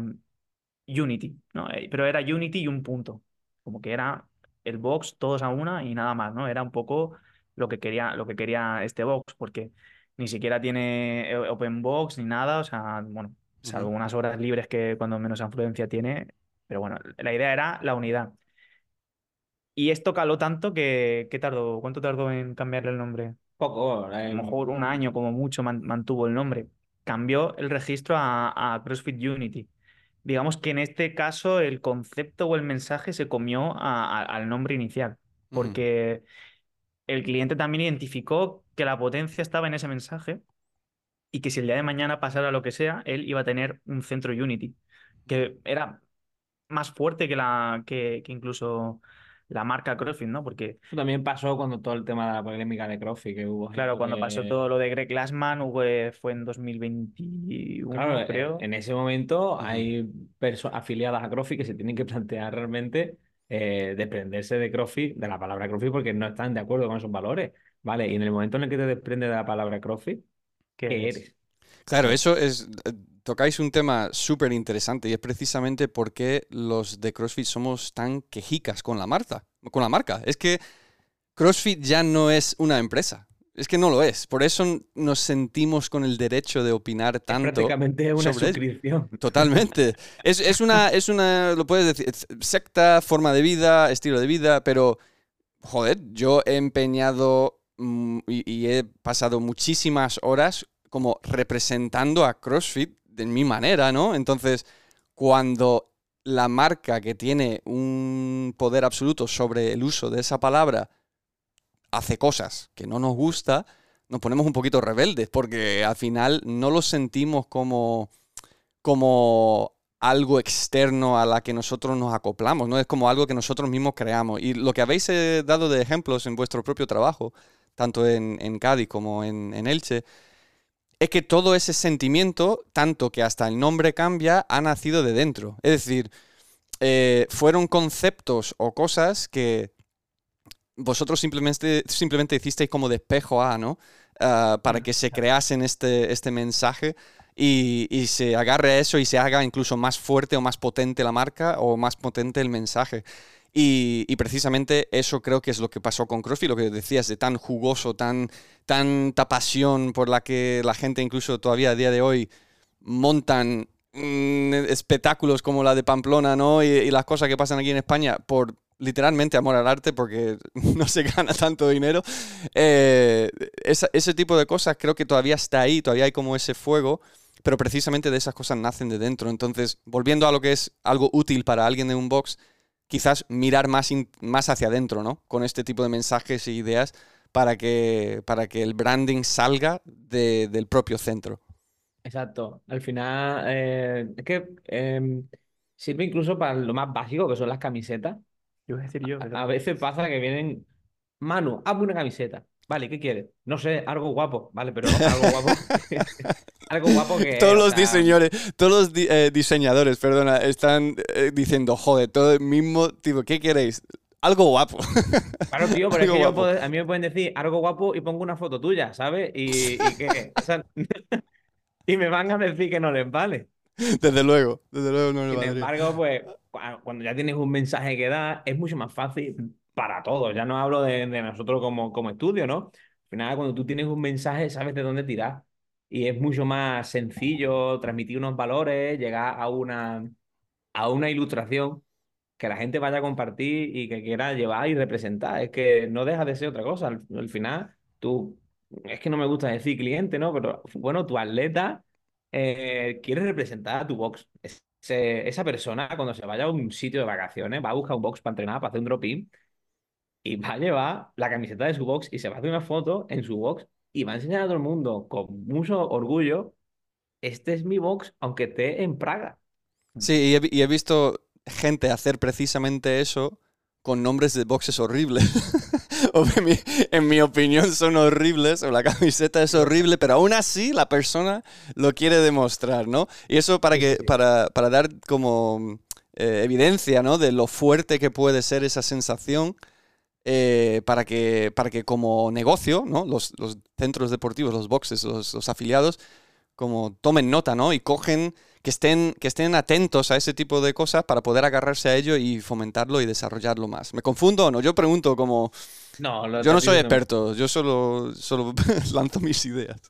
Unity, ¿no? Eh, Pero era Unity y un punto. Como que era el box todos a una y nada más, ¿no? Era un poco lo que quería, lo que quería este box, porque ni siquiera tiene eh, open box ni nada, o sea, bueno, salvo unas horas libres que cuando menos influencia tiene, pero bueno, la idea era la unidad. Y esto caló tanto que, ¿qué tardó? ¿Cuánto tardó en cambiarle el nombre? Poco. A lo mejor un año como mucho man- mantuvo el nombre. Cambió el registro a, a CrossFit Unity. Digamos que en este caso el concepto o el mensaje se comió a- a- al nombre inicial, porque el cliente también identificó que la potencia estaba en ese mensaje y que si el día de mañana pasara lo que sea, él iba a tener un centro Unity, que era más fuerte que, la, que, que incluso la marca CrossFit, ¿no? Porque Eso también pasó cuando todo el tema de la polémica de CrossFit que hubo. Claro, cuando que- pasó todo lo de Greg Glassman hubo- fue en 2021, Claro, eh, creo. en ese momento hay personas afiliadas a CrossFit que se tienen que plantear realmente eh, desprenderse de CrossFit, de la palabra CrossFit, porque no están de acuerdo con esos valores, ¿vale? Y en el momento en el que te desprendes de la palabra CrossFit, ¿qué es- eres? Claro, eso es. eh, Tocáis un tema súper interesante y es precisamente por qué los de CrossFit somos tan quejicas con la marca. Con la marca. Es que CrossFit ya no es una empresa. Es que no lo es. Por eso nos sentimos con el derecho de opinar Es tanto. prácticamente una sobre suscripción. Totalmente. Es, es una, es una, lo puedes decir, es secta, forma de vida, estilo de vida, pero, joder, yo he empeñado mm, y, y he pasado muchísimas horas como representando a CrossFit de mi manera, ¿no? Entonces, cuando la marca que tiene un poder absoluto sobre el uso de esa palabra hace cosas que no nos gusta, nos ponemos un poquito rebeldes, porque al final no lo sentimos como, como algo externo a la que nosotros nos acoplamos, ¿no? Es como algo que nosotros mismos creamos. Y lo que habéis eh, dado de ejemplos en vuestro propio trabajo, tanto en, Cádiz como en, en Elche, es que todo ese sentimiento, tanto que hasta el nombre cambia, ha nacido de dentro. Es decir, eh, fueron conceptos o cosas que vosotros simplemente, simplemente hicisteis como despejo a, ¿no? Ah, para que se creasen este, este mensaje y, y se agarre a eso y se haga incluso más fuerte o más potente la marca o más potente el mensaje. Y, y precisamente eso creo que es lo que pasó con CrossFit, lo que decías, de tan jugoso, tan, tanta pasión por la que la gente incluso todavía a día de hoy montan mm, espectáculos como la de Pamplona, ¿no? Y, y las cosas que pasan aquí en España por literalmente amor al arte, porque no se gana tanto dinero. Eh, ese tipo de cosas creo que todavía está ahí, todavía hay como ese fuego, pero precisamente de esas cosas nacen de dentro. Entonces, volviendo a lo que es algo útil para alguien de un box, quizás mirar más, in- más hacia adentro, ¿no? Con este tipo de mensajes e ideas para que, para que el branding salga de- del propio centro. Exacto. Al final, eh, es que em, sirve incluso para lo más básico, que son las camisetas. Yo voy a decir yo. A, a veces pasa que vienen, Manu, hazme una camiseta. Vale, ¿qué quieres? No sé, algo guapo. Vale, pero algo guapo. Algo guapo que. Todos los diseñadores, todos los di- eh, diseñadores, perdona, están eh, diciendo, joder, todo el mismo tipo, ¿qué queréis? Algo guapo. Claro, tío, pero es que yo puedo- a mí me pueden decir algo guapo y pongo una foto tuya, ¿sabes? Y, y que. o sea, y me van a decir que no les vale. desde luego, desde luego no Sin embargo, pues cua- cuando ya tienes un mensaje que dar, es mucho más fácil para todos. Ya no hablo de, de nosotros como, como estudio, ¿no? Al final, cuando tú tienes un mensaje, sabes de dónde tirar. Y es mucho más sencillo transmitir unos valores, llegar a una, a una ilustración que la gente vaya a compartir y que quiera llevar y representar. Es que no deja de ser otra cosa. Al, al final, tú, es que no me gusta decir cliente, ¿no? Pero bueno, tu atleta eh, quiere representar a tu box. Esa persona, cuando se vaya a un sitio de vacaciones, va a buscar un box para entrenar, para hacer un drop-in, y va a llevar la camiseta de su box y se va a hacer una foto en su box y va a enseñar a todo el mundo con mucho orgullo, este es mi box, aunque esté en Praga. Sí, y he visto gente hacer precisamente eso con nombres de boxes horribles. En, mi, opinión son horribles, o la camiseta es horrible, pero aún así la persona lo quiere demostrar, ¿no? Y eso para, que, para, para dar como eh, evidencia, ¿no? De lo fuerte que puede ser esa sensación. eh, para, que, para que como negocio, ¿no? Los, los centros deportivos, los boxes, los, los afiliados, como tomen nota, ¿no? Y cogen, que estén, que estén atentos a ese tipo de cosas para poder agarrarse a ello y fomentarlo y desarrollarlo más. ¿Me confundo o no? Yo pregunto como... No, lo Yo no soy diciendo- experto, yo solo, solo lanzo mis ideas.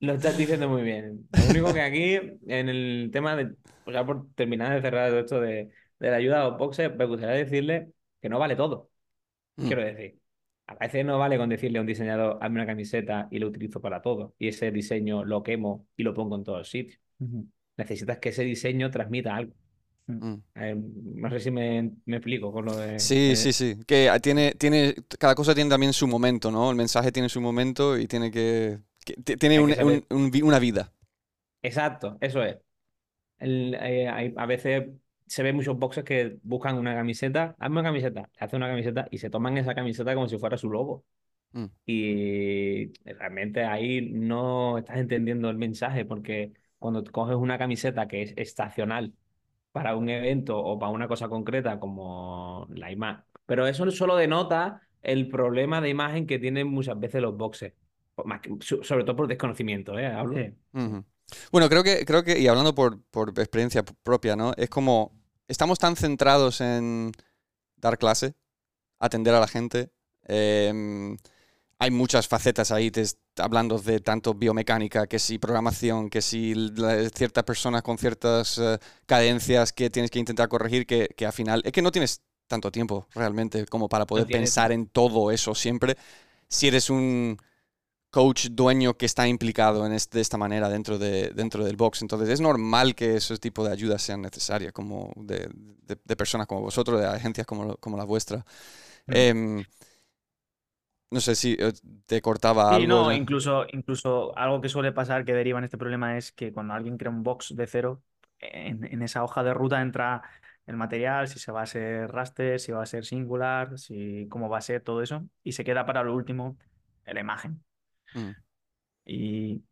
Lo estás diciendo muy bien. Lo único que aquí, en el tema de, o sea, por terminar de cerrar todo esto de, de la ayuda a los boxes, me gustaría decirle que no vale todo. Mm. Quiero decir, a veces no vale con decirle a un diseñador, hazme una camiseta y lo utilizo para todo. Y ese diseño lo quemo y lo pongo en todos sitios. Necesitas que ese diseño transmita algo. Mm. Eh, no sé si me, me explico con lo de... Sí, eh, sí, sí. Que tiene, tiene, cada cosa tiene también su momento, ¿no? El mensaje tiene su momento y tiene que... que ti- tiene Hay un- que saber. un- un vi- una vida. Exacto, eso es. El- eh, hay- a veces se ven muchos boxes que buscan una camiseta, hazme una camiseta, le hacen una camiseta y se toman esa camiseta como si fuera su logo. Mm. Y realmente ahí no estás entendiendo el mensaje, porque cuando coges una camiseta que es estacional para un evento o para una cosa concreta como la imagen, pero eso solo denota el problema de imagen que tienen muchas veces los boxes, sobre todo por desconocimiento, ¿eh? Hablo. Bueno, creo que, creo que, y hablando por, por experiencia propia, ¿no? Es como, estamos tan centrados en dar clase, atender a la gente. em, hay muchas facetas ahí, te hablando de tanto biomecánica, que si programación, que si ciertas personas con ciertas eh, cadencias que tienes que intentar corregir, que, que al final es que no tienes tanto tiempo realmente como para poder pensar en todo eso siempre. Si eres un coach dueño que está implicado en este- de esta manera dentro, de, dentro del box. Entonces es normal que ese tipo de ayudas sean necesarias, como de, de- de personas como vosotros, de agencias como, como la vuestra. Mm. No sé si eh, te cortaba Sí, algo. no, incluso, incluso algo que suele pasar que deriva en este problema es que cuando alguien crea un box de cero, en, en esa hoja de ruta entra el material, si se va a ser raster, si va a ser singular, si cómo va a ser todo eso, y se queda para lo último la imagen. Mm. Y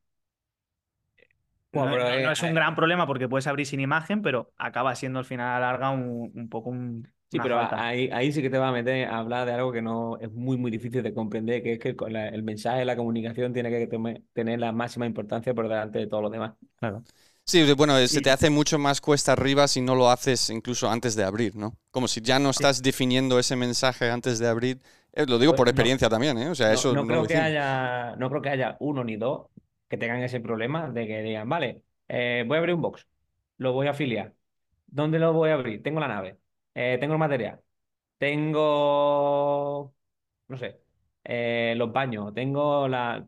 Bueno, no, eh, es un eh, gran problema porque puedes abrir sin imagen, pero acaba siendo al final a la larga un, un poco un, Sí, pero falta. ahí, ahí sí que te va a meter a hablar de algo que no es muy, muy difícil de comprender, que es que la- el mensaje, la comunicación tiene que tome- tener la máxima importancia por delante de todo lo demás. Claro. Sí, bueno, se Y- te hace mucho más cuesta arriba si no lo haces incluso antes de abrir, ¿no? Como si ya no estás definiendo ese mensaje antes de abrir. Eh, lo digo Pues por no. experiencia también, ¿eh? O sea, No, eso no no creo que haya, no creo que haya uno ni dos que tengan ese problema de que digan, vale, eh, voy a abrir un box, lo voy a afiliar. ¿Dónde lo voy a abrir? Tengo la nave, eh, tengo el material, tengo, no sé, eh, los baños, tengo la...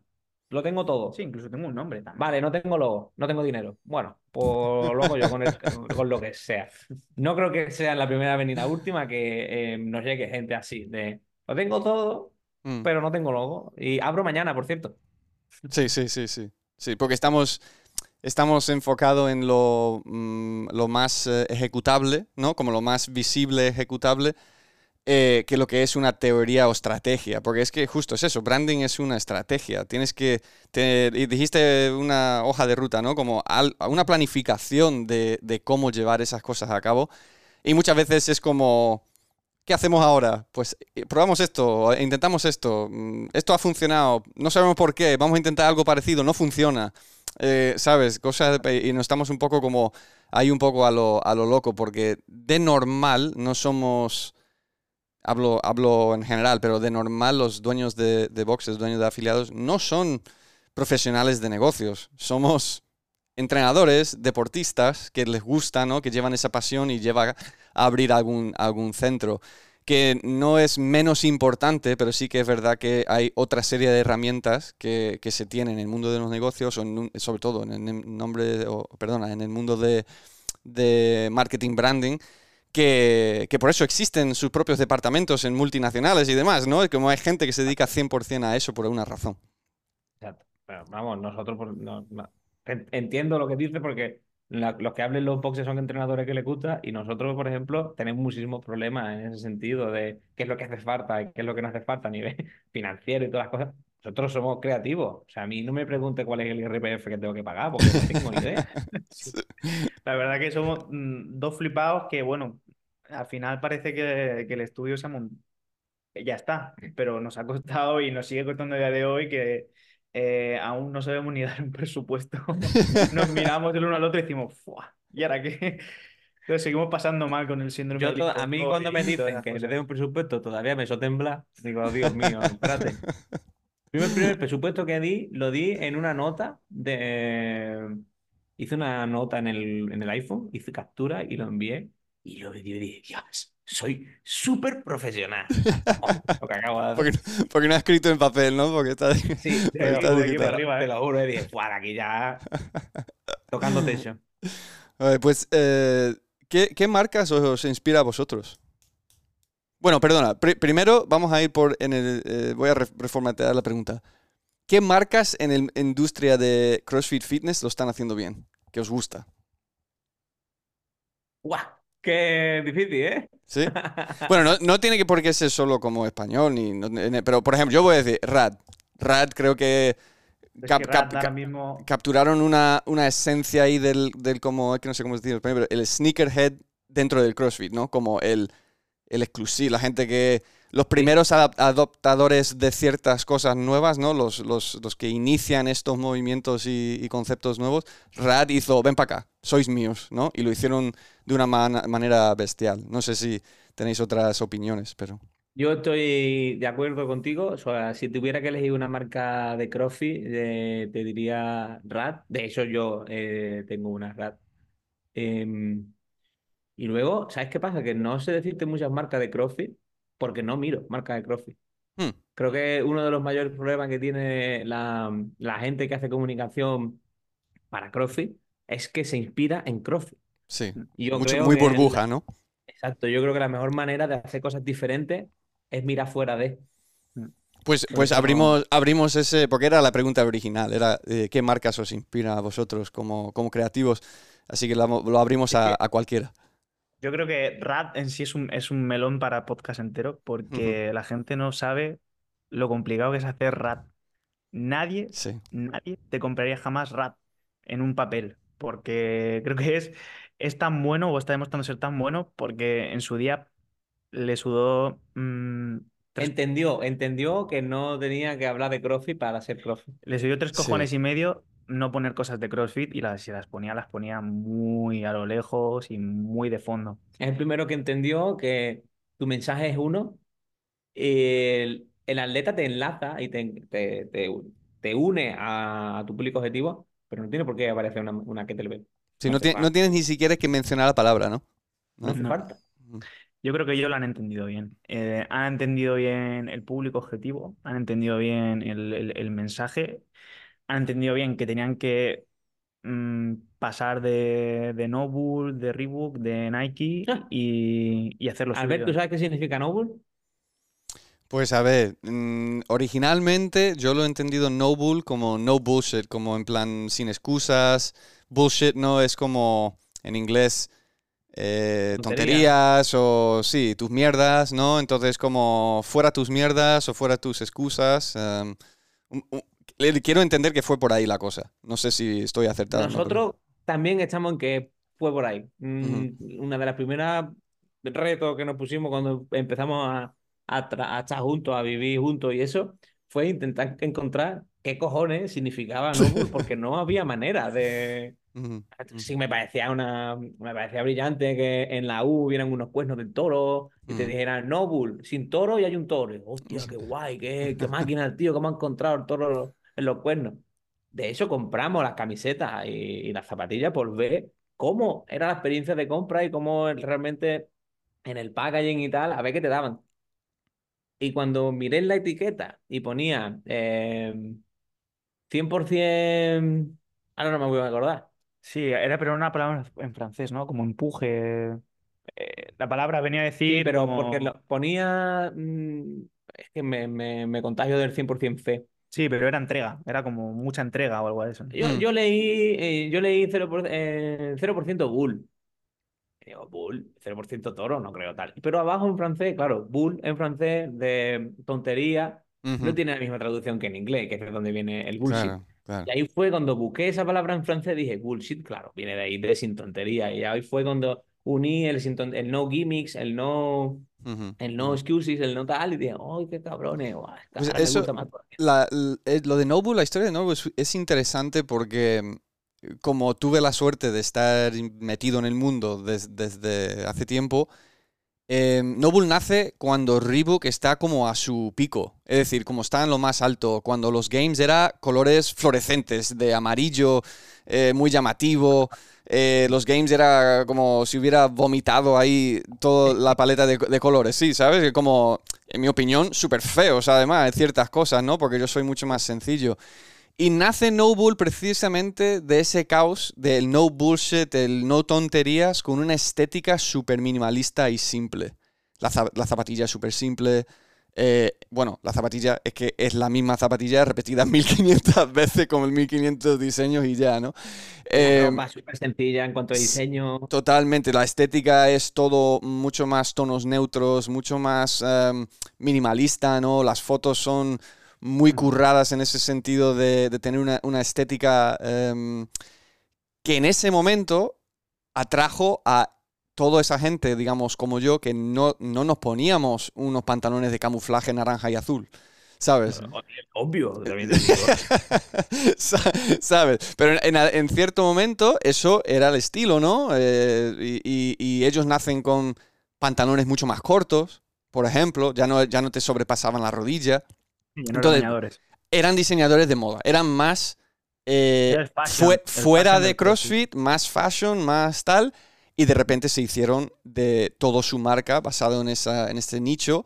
Lo tengo todo. Sí, incluso tengo un nombre también. Vale, no tengo logo, no tengo dinero. Bueno, pues lo hago yo con, el- con lo que sea. No creo que sea la primera vez ni la última que eh, nos llegue gente así, de lo tengo todo, Mm. pero no tengo logo. Y abro mañana, por cierto. Sí, sí, sí, sí. Sí, porque estamos, estamos enfocados en lo, mm, lo más eh, ejecutable, ¿no? Como lo más visible ejecutable, eh, que lo que es una teoría o estrategia. Porque es que justo es eso, branding es una estrategia. Tienes que, te, dijiste una hoja de ruta, ¿no? Como una planificación de, de cómo llevar esas cosas a cabo. Y muchas veces es como, ¿qué hacemos ahora? Pues eh, probamos esto, intentamos esto, mm, esto ha funcionado, no sabemos por qué, vamos a intentar algo parecido, no funciona. Eh, ¿Sabes? Cosas, de- y nos estamos un poco como ahí un poco a lo, a lo loco, porque de normal no somos, hablo, hablo en general, pero de normal los dueños de, boxes, dueños de afiliados, no son profesionales de negocios, somos entrenadores, deportistas que les gusta, ¿no? Que llevan esa pasión y lleva a abrir algún, algún centro. Que no es menos importante, pero sí que es verdad que hay otra serie de herramientas que, que se tienen en el mundo de los negocios, sobre todo en el nombre, o, perdona, en el mundo de, de marketing branding, que, que por eso existen sus propios departamentos en multinacionales y demás, ¿no? Como hay gente que se dedica 100% a eso por alguna razón. Vamos, nosotros entiendo lo que dice porque la- los que hablen los boxes son entrenadores que les gusta y nosotros, por ejemplo, tenemos muchísimos problemas en ese sentido de qué es lo que hace falta y qué es lo que no hace falta a nivel financiero y todas las cosas. Nosotros somos creativos. O sea, a mí no me pregunte cuál es el IRPF que tengo que pagar porque no tengo ni idea. La verdad que somos mm, dos flipados que, bueno, al final parece que, que el estudio se ha mon- Ya está, pero nos ha costado y nos sigue costando a día de hoy que eh, aún no sabemos ni dar un presupuesto. Nos miramos el uno al otro y decimos, ¡fua! ¿Y ahora qué? Entonces seguimos pasando mal con el síndrome Yo del to- a mí cuando me dicen que le dé un presupuesto todavía me hizo temblar. Digo, Dios mío, espérate. Primer, primer presupuesto que di, lo di en una nota de... Hice una nota en el, en el iPhone, hice captura y lo envié. Y lo vi y dije, Dios, soy súper profesional. Oh, lo que acabo de hacer. Porque, porque no ha escrito en papel, ¿no? Porque está... Sí, porque te, está aquí para arriba, te ¿eh? lo juro, y dije, "Fuera, aquí ya tocando techo. Pues, eh, ¿qué, qué marcas os, os inspira a vosotros? Bueno, perdona. pri- primero vamos a ir por... En el, eh, voy a re- reformatear la pregunta. ¿Qué marcas en la industria de CrossFit Fitness lo están haciendo bien? ¿Qué os gusta? ¡Guau! Qué difícil, ¿eh? ¿Sí? Bueno, no, no tiene que por qué ser solo como español, ni, no- ni- pero por ejemplo, yo voy a decir Rad. Rad creo que Es cap- que cap- Rad ahora cap- mismo capturaron una, una esencia ahí del, del como, es que no sé cómo decirlo en español, pero el sneakerhead dentro del CrossFit, ¿no? Como el, el exclusivo, la gente que... Los primeros adap- adoptadores de ciertas cosas nuevas, ¿no? Los, los, los que inician estos movimientos y, y conceptos nuevos. Rad hizo, ven para acá, sois míos, ¿no? Y lo hicieron de una manera bestial. No sé si tenéis otras opiniones, pero... Yo estoy de acuerdo contigo. O sea, si tuviera que elegir una marca de CrossFit, eh, te diría Rad. De hecho, yo eh, tengo una Rad. Em, y luego, ¿sabes qué pasa? Que no sé decirte muchas marcas de CrossFit porque no miro marcas de CrossFit. Hmm, Creo que uno de los mayores problemas que tiene la, la gente que hace comunicación para CrossFit es que se inspira en CrossFit. sí, yo Mucho- creo muy que burbuja, ¿no? Exacto, yo creo que la mejor manera de hacer cosas diferentes es mirar fuera de. Pues, Por pues no- abrimos, abrimos ese, porque era la pregunta original, era eh, qué marcas os inspira a vosotros como, como creativos, así que lo, lo abrimos a, a cualquiera. Yo creo que Rad en sí es un, es un melón para podcast entero porque la gente no sabe lo complicado que es hacer Rad. Nadie, Sí. nadie te compraría jamás Rad en un papel porque creo que es, es tan bueno o está demostrando ser tan bueno porque en su día le sudó mm, tres, Entendió, entendió que no tenía que hablar de CrossFit para hacer CrossFit. le sudó tres Sí. cojones y medio no poner cosas de CrossFit y las, si las ponía, las ponía muy a lo lejos y muy de fondo. Es el primero que entendió que tu mensaje es uno, el, el atleta te enlaza y te, te, te- te une a, a tu público objetivo, pero no tiene por qué aparecer una, una kettlebell. Sí, No tienes ni siquiera que mencionar la palabra, ¿no? No ¿No? hace No. falta. Yo creo que ellos lo han entendido bien. Eh, han entendido bien el público objetivo, han entendido bien el, el- el mensaje, han entendido bien que tenían que mm, pasar de, de Noble, de Reebok, de Nike Ah. y, y hacer lo Albert, ¿tú sabes qué significa Noble? Pues a ver, mm, originalmente yo lo he entendido no bull como no bullshit, como en plan sin excusas. Bullshit no es como en inglés eh, Tontería. tonterías o sí, tus mierdas, ¿no? Entonces como fuera tus mierdas o fuera tus excusas. em, quiero entender que fue por ahí la cosa. No sé si estoy acertado. o no, pero- Nosotros también estamos en que fue por ahí. Mm, Una de las primeras retos que nos pusimos cuando empezamos a, a, a estar juntos, a vivir juntos y eso, fue intentar encontrar qué cojones significaba Noble, porque no había manera de... Sí, me parecía una, me parecía brillante que en la U hubieran unos cuernos del toro y te Mm. dijeran Noble, sin toro y hay un toro. Y, Hostia, qué guay, qué, qué máquina el tío, cómo ha encontrado el toro en los cuernos. De hecho, compramos las camisetas y, y las zapatillas por ver cómo era la experiencia de compra y cómo realmente en el packaging y tal, a ver qué te daban. Y cuando miré la etiqueta y ponía eh, 100%, ahora no me voy a acordar. Sí, era pero una palabra en francés, ¿no? Como empuje. Eh, la palabra venía a decir Sí, pero como- porque lo ponía. mm, es que me, me, me contagio del 100% fe. Sí, pero era entrega, era como mucha entrega o algo de eso. Yo, Mm. yo leí, eh, yo leí 0%, eh, 0% bull. Digo, bull, 0% toro, no creo tal. Pero abajo en francés, claro, bull en francés de tontería no ujú, tiene la misma traducción que en inglés, que es de donde viene el bullshit. Claro, claro. Y ahí fue cuando busqué esa palabra en francés, dije, bullshit, claro, viene de ahí, de sin tontería. Y ahí fue cuando uní el, sin el no gimmicks, el no, ujú, el no excuses, el no tal, y dije, ¡ay, qué cabrones! Pues me eso- gusta más todavía". La- l- eh, lo de Noble, la historia de Noble es, es interesante porque mm, como tuve la suerte de estar metido en el mundo des- desde hace tiempo, eh, Noble nace cuando Reebok está como a su pico, es decir, como está en lo más alto, cuando los games era colores fluorescentes, de amarillo, eh, muy llamativo, eh, los games era como si hubiera vomitado ahí toda la paleta de, de colores, sí, ¿sabes? Como, en mi opinión, súper feos además, en ciertas cosas, ¿no? Porque yo soy mucho más sencillo. Y nace No Bull precisamente de ese caos, del no bullshit, el no tonterías, con una estética súper minimalista y simple. La, za- la zapatilla es súper simple. eh, bueno, la zapatilla es que es la misma zapatilla repetida 1500 veces con el 1500 diseños y ya, ¿no? Eh, ropa súper sencilla en cuanto a diseño. Totalmente, la estética es todo mucho más tonos neutros, mucho más em, minimalista, ¿no? Las fotos son muy curradas en ese sentido de, de tener una, una estética em, que en ese momento atrajo a toda esa gente, digamos, como yo, que no, no nos poníamos unos pantalones de camuflaje naranja y azul, ¿sabes? Obvio, también te digo. Sa- ¿Sabes? Pero en, en cierto momento eso era el estilo, ¿no? Eh, y, y- y ellos nacen con pantalones mucho más cortos, por ejemplo, ya no, ya no te sobrepasaban la rodilla. No Entonces. Eran diseñadores de moda, eran más eh, Era el fashion, fue- el fuera de CrossFit. CrossFit, más fashion, más tal, y de repente se hicieron de todo su marca basado en, esa, en este nicho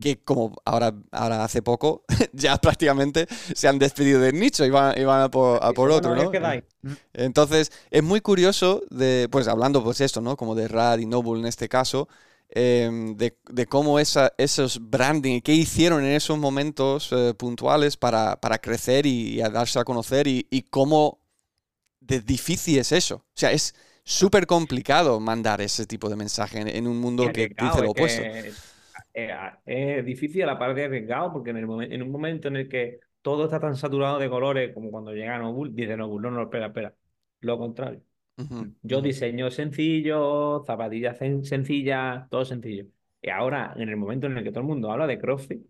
que como ahora, ahora hace poco ya prácticamente se han despedido del nicho y van, y van a por, a por otro, ¿no? quedáis. Entonces, es muy curioso de, pues hablando pues esto, ¿no? Como de Rad y Noble en este caso, em, de, de cómo esa, esos branding, qué hicieron en esos momentos eh, puntuales para, para crecer y, y a darse a conocer y, y cómo de difícil es eso. O sea, es súper complicado mandar ese tipo de mensaje en, en un mundo que dice lo es opuesto. es, es- es difícil a la par de arriesgado porque en, el momen- en un momento en el que todo está tan saturado de colores como cuando llega Nobul, dice Nobul, no, no, espera, espera. Lo contrario. Yo diseño sencillo, zapatillas sen- sencillas, todo sencillo. Y ahora, en el momento en el que todo el mundo habla de CrossFit,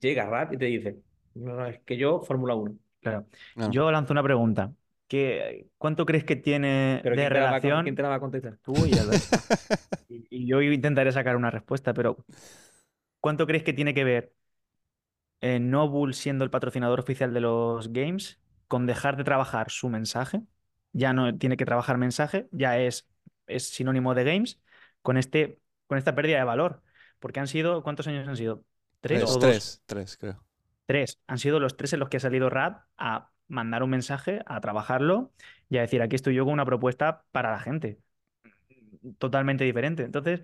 llega Rat y te dice, no, no, es que yo Fórmula 1. Claro. Yo lanzo una pregunta. ¿Qué, ¿Cuánto crees que tiene Pero de ¿quién te, la va, a con- relación? quién te la va a contestar? Tú y. Y, y yo intentaré sacar una respuesta, pero ¿cuánto crees que tiene que ver eh, Nobull siendo el patrocinador oficial de los games con dejar de trabajar su mensaje? Ya no tiene que trabajar mensaje, ya es, es sinónimo de games, con, este, con esta pérdida de valor. Porque han sido, ¿cuántos años han sido? ¿Tres, Tres, o dos? tres, tres, creo. Tres. Han sido los tres en los que ha salido Rad a mandar un mensaje, a trabajarlo y a decir, aquí estoy yo con una propuesta para la gente. Totalmente diferente. Entonces,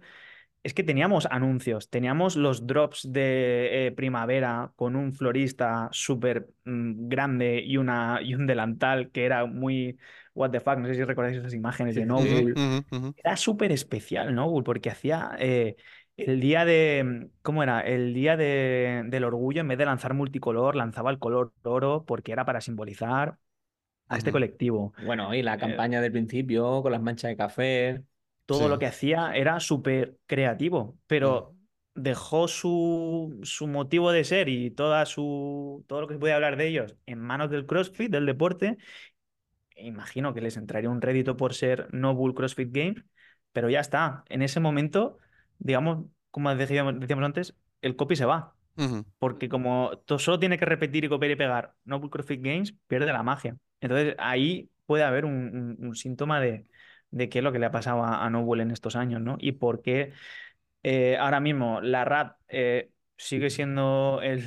es que teníamos anuncios, teníamos los drops de eh, primavera con un florista súper mm, grande y, una, y un delantal que era muy what the fuck, no sé si recordáis esas imágenes de Noble. Era súper especial Noble porque hacía eh, el día de, ¿cómo era? El día de, del orgullo, en vez de lanzar multicolor, lanzaba el color oro porque era para simbolizar a este colectivo. Bueno, y la eh, campaña del principio con las manchas de café todo lo que hacía era súper creativo, pero mm. dejó su, su, motivo de ser y toda su, todo lo que se puede hablar de ellos en manos del CrossFit, del deporte. Imagino que les entraría un rédito por ser Noble CrossFit Game, pero ya está. En ese momento, digamos, como decíamos, decíamos antes, el copy se va. Porque como solo tiene que repetir y copiar y pegar Noble CrossFit Games, pierde la magia. Entonces ahí puede haber un síntoma de, de qué es lo que le ha pasado a, a Noble en estos años, ¿no? Y por qué eh, ahora mismo la RAT eh, sigue siendo el,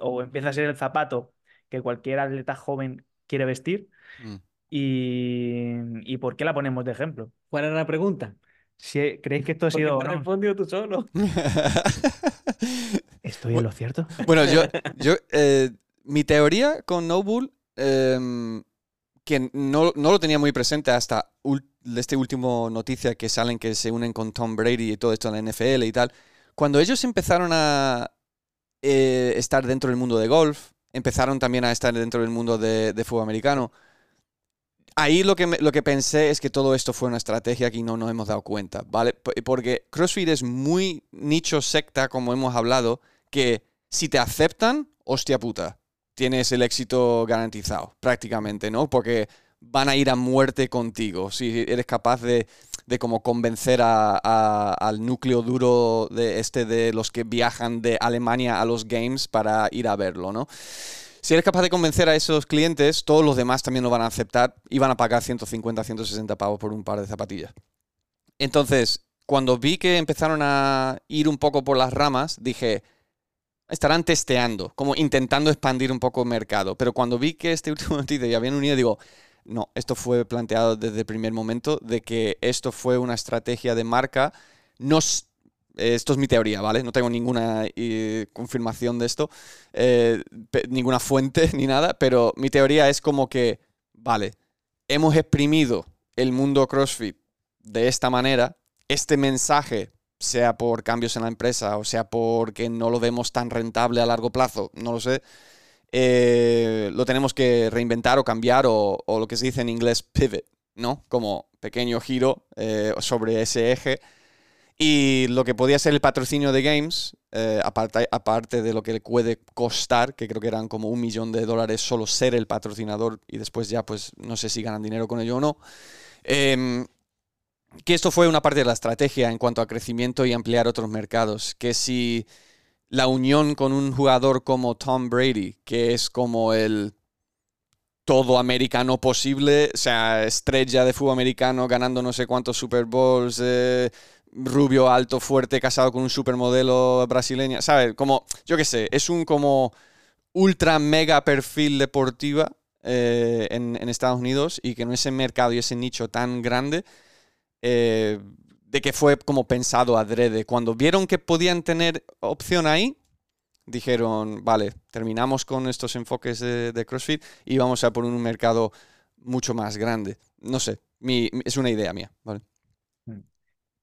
o empieza a ser el zapato que cualquier atleta joven quiere vestir. Mm. Y, por qué la ponemos de ejemplo? ¿Cuál era la pregunta? Si creéis que esto ha sido. Has respondido tú solo. ¿Estoy en lo cierto? Bueno, yo. yo eh, mi teoría con Noble, em, que no, no, lo tenía muy presente hasta este último noticia que salen que se unen con Tom Brady y todo esto en la NFL y tal, cuando ellos empezaron a eh, estar dentro del mundo de golf, empezaron también a estar dentro del mundo de, fútbol americano, ahí lo que, lo que pensé es que todo esto fue una estrategia que no nos hemos dado cuenta, ¿vale? Porque CrossFit es muy nicho secta, como hemos hablado, que si te aceptan, hostia puta, tienes el éxito garantizado, prácticamente, ¿no? Porque van a ir a muerte contigo. Si eres capaz de, como convencer al núcleo duro de este de los que viajan de Alemania a los games para ir a verlo, ¿no? Si eres capaz de convencer a esos clientes, todos los demás también lo van a aceptar y van a pagar 150, 160 pavos por un par de zapatillas. Entonces, cuando vi que empezaron a ir un poco por las ramas, dije, estarán testeando, como intentando expandir un poco el mercado. Pero cuando vi que este último noticia ya habían unido, digo, no, esto fue planteado desde el primer momento de que esto fue una estrategia de marca. No, esto es mi teoría, ¿vale? No tengo ninguna eh, confirmación de esto, eh, ninguna fuente ni nada, pero mi teoría es como que, vale, hemos exprimido el mundo CrossFit de esta manera, este mensaje, sea por cambios en la empresa o sea porque no lo vemos tan rentable a largo plazo, no lo sé, eh, lo tenemos que reinventar o cambiar o, lo que se dice en inglés pivot, ¿no? Como pequeño giro eh, sobre ese eje. Y lo que podía ser el patrocinio de Games, eh, aparte, de lo que le puede costar, que creo que eran como un millón de dólares solo ser el patrocinador y después ya pues no sé si ganan dinero con ello o no. Em, que esto fue una parte de la estrategia en cuanto a crecimiento y ampliar otros mercados. Que si la unión con un jugador como Tom Brady, que es como el todo americano posible, o sea, estrella de fútbol americano ganando no sé cuántos Super Bowls, eh, rubio, alto, fuerte, casado con un supermodelo brasileña, ¿sabes? Como, yo qué sé, es un como ultra mega perfil deportiva eh, en, Estados Unidos y que en ese mercado y ese nicho tan grande, eh, de que fue como pensado adrede. Cuando vieron que podían tener opción ahí, dijeron, vale, terminamos con estos enfoques de, CrossFit y vamos a por un mercado mucho más grande. No sé, es una idea mía, ¿vale? Mm.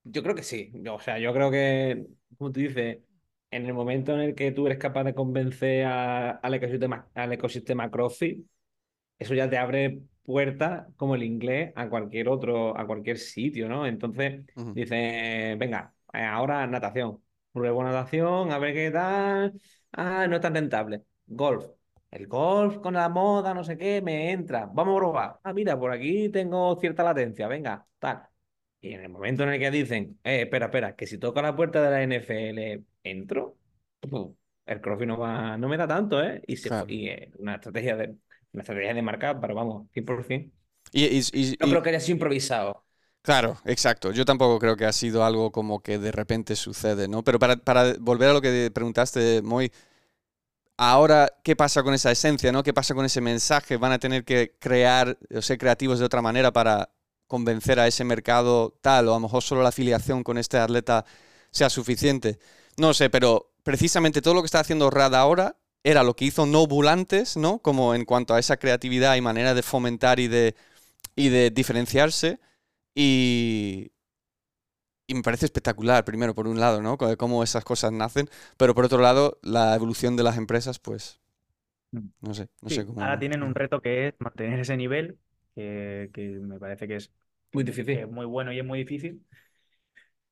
Yo creo que sí. O sea, yo creo que, como tú dices, en el momento en el que tú eres capaz de convencer al, ecosistema, al ecosistema CrossFit, eso ya te abre puerta como el inglés a cualquier otro, a cualquier sitio, ¿no? Entonces, dice, venga, eh, ahora natación. Pruebo natación, a ver qué tal. Ah, no es tan rentable. Golf. El golf con la moda, no sé qué, me entra. Vamos a probar. Ah, mira, por aquí tengo cierta latencia, venga, tal. Y en el momento en el que dicen, eh, espera, espera, que si toca la puerta de la NFL, entro, el crossfit no, va, no me da tanto, ¿eh? Y, se, y eh, una estrategia de una estrategia de marca, pero vamos, 100%. Y, y, no creo que haya sido improvisado. Claro, exacto. Yo tampoco creo que ha sido algo como que de repente sucede, ¿no? Pero para, para volver a lo que preguntaste, muy ahora, ¿qué pasa con esa esencia, ¿no? ¿Qué pasa con ese mensaje? ¿Van a tener que crear o ser creativos de otra manera para convencer a ese mercado tal? O a lo mejor solo la afiliación con este atleta sea suficiente. No sé, pero precisamente todo lo que está haciendo Rad ahora era lo que hizo Noble antes, ¿no? Como en cuanto a esa creatividad y manera de fomentar y de, y de diferenciarse. Y, y me parece espectacular, primero, por un lado, ¿no? Cómo esas cosas nacen, pero por otro lado, la evolución de las empresas, pues, Mm. no sé, no Sí, sé cómo... ahora tienen un reto que es mantener ese nivel, que, que me parece que es, Muy difícil. es muy bueno y es muy difícil.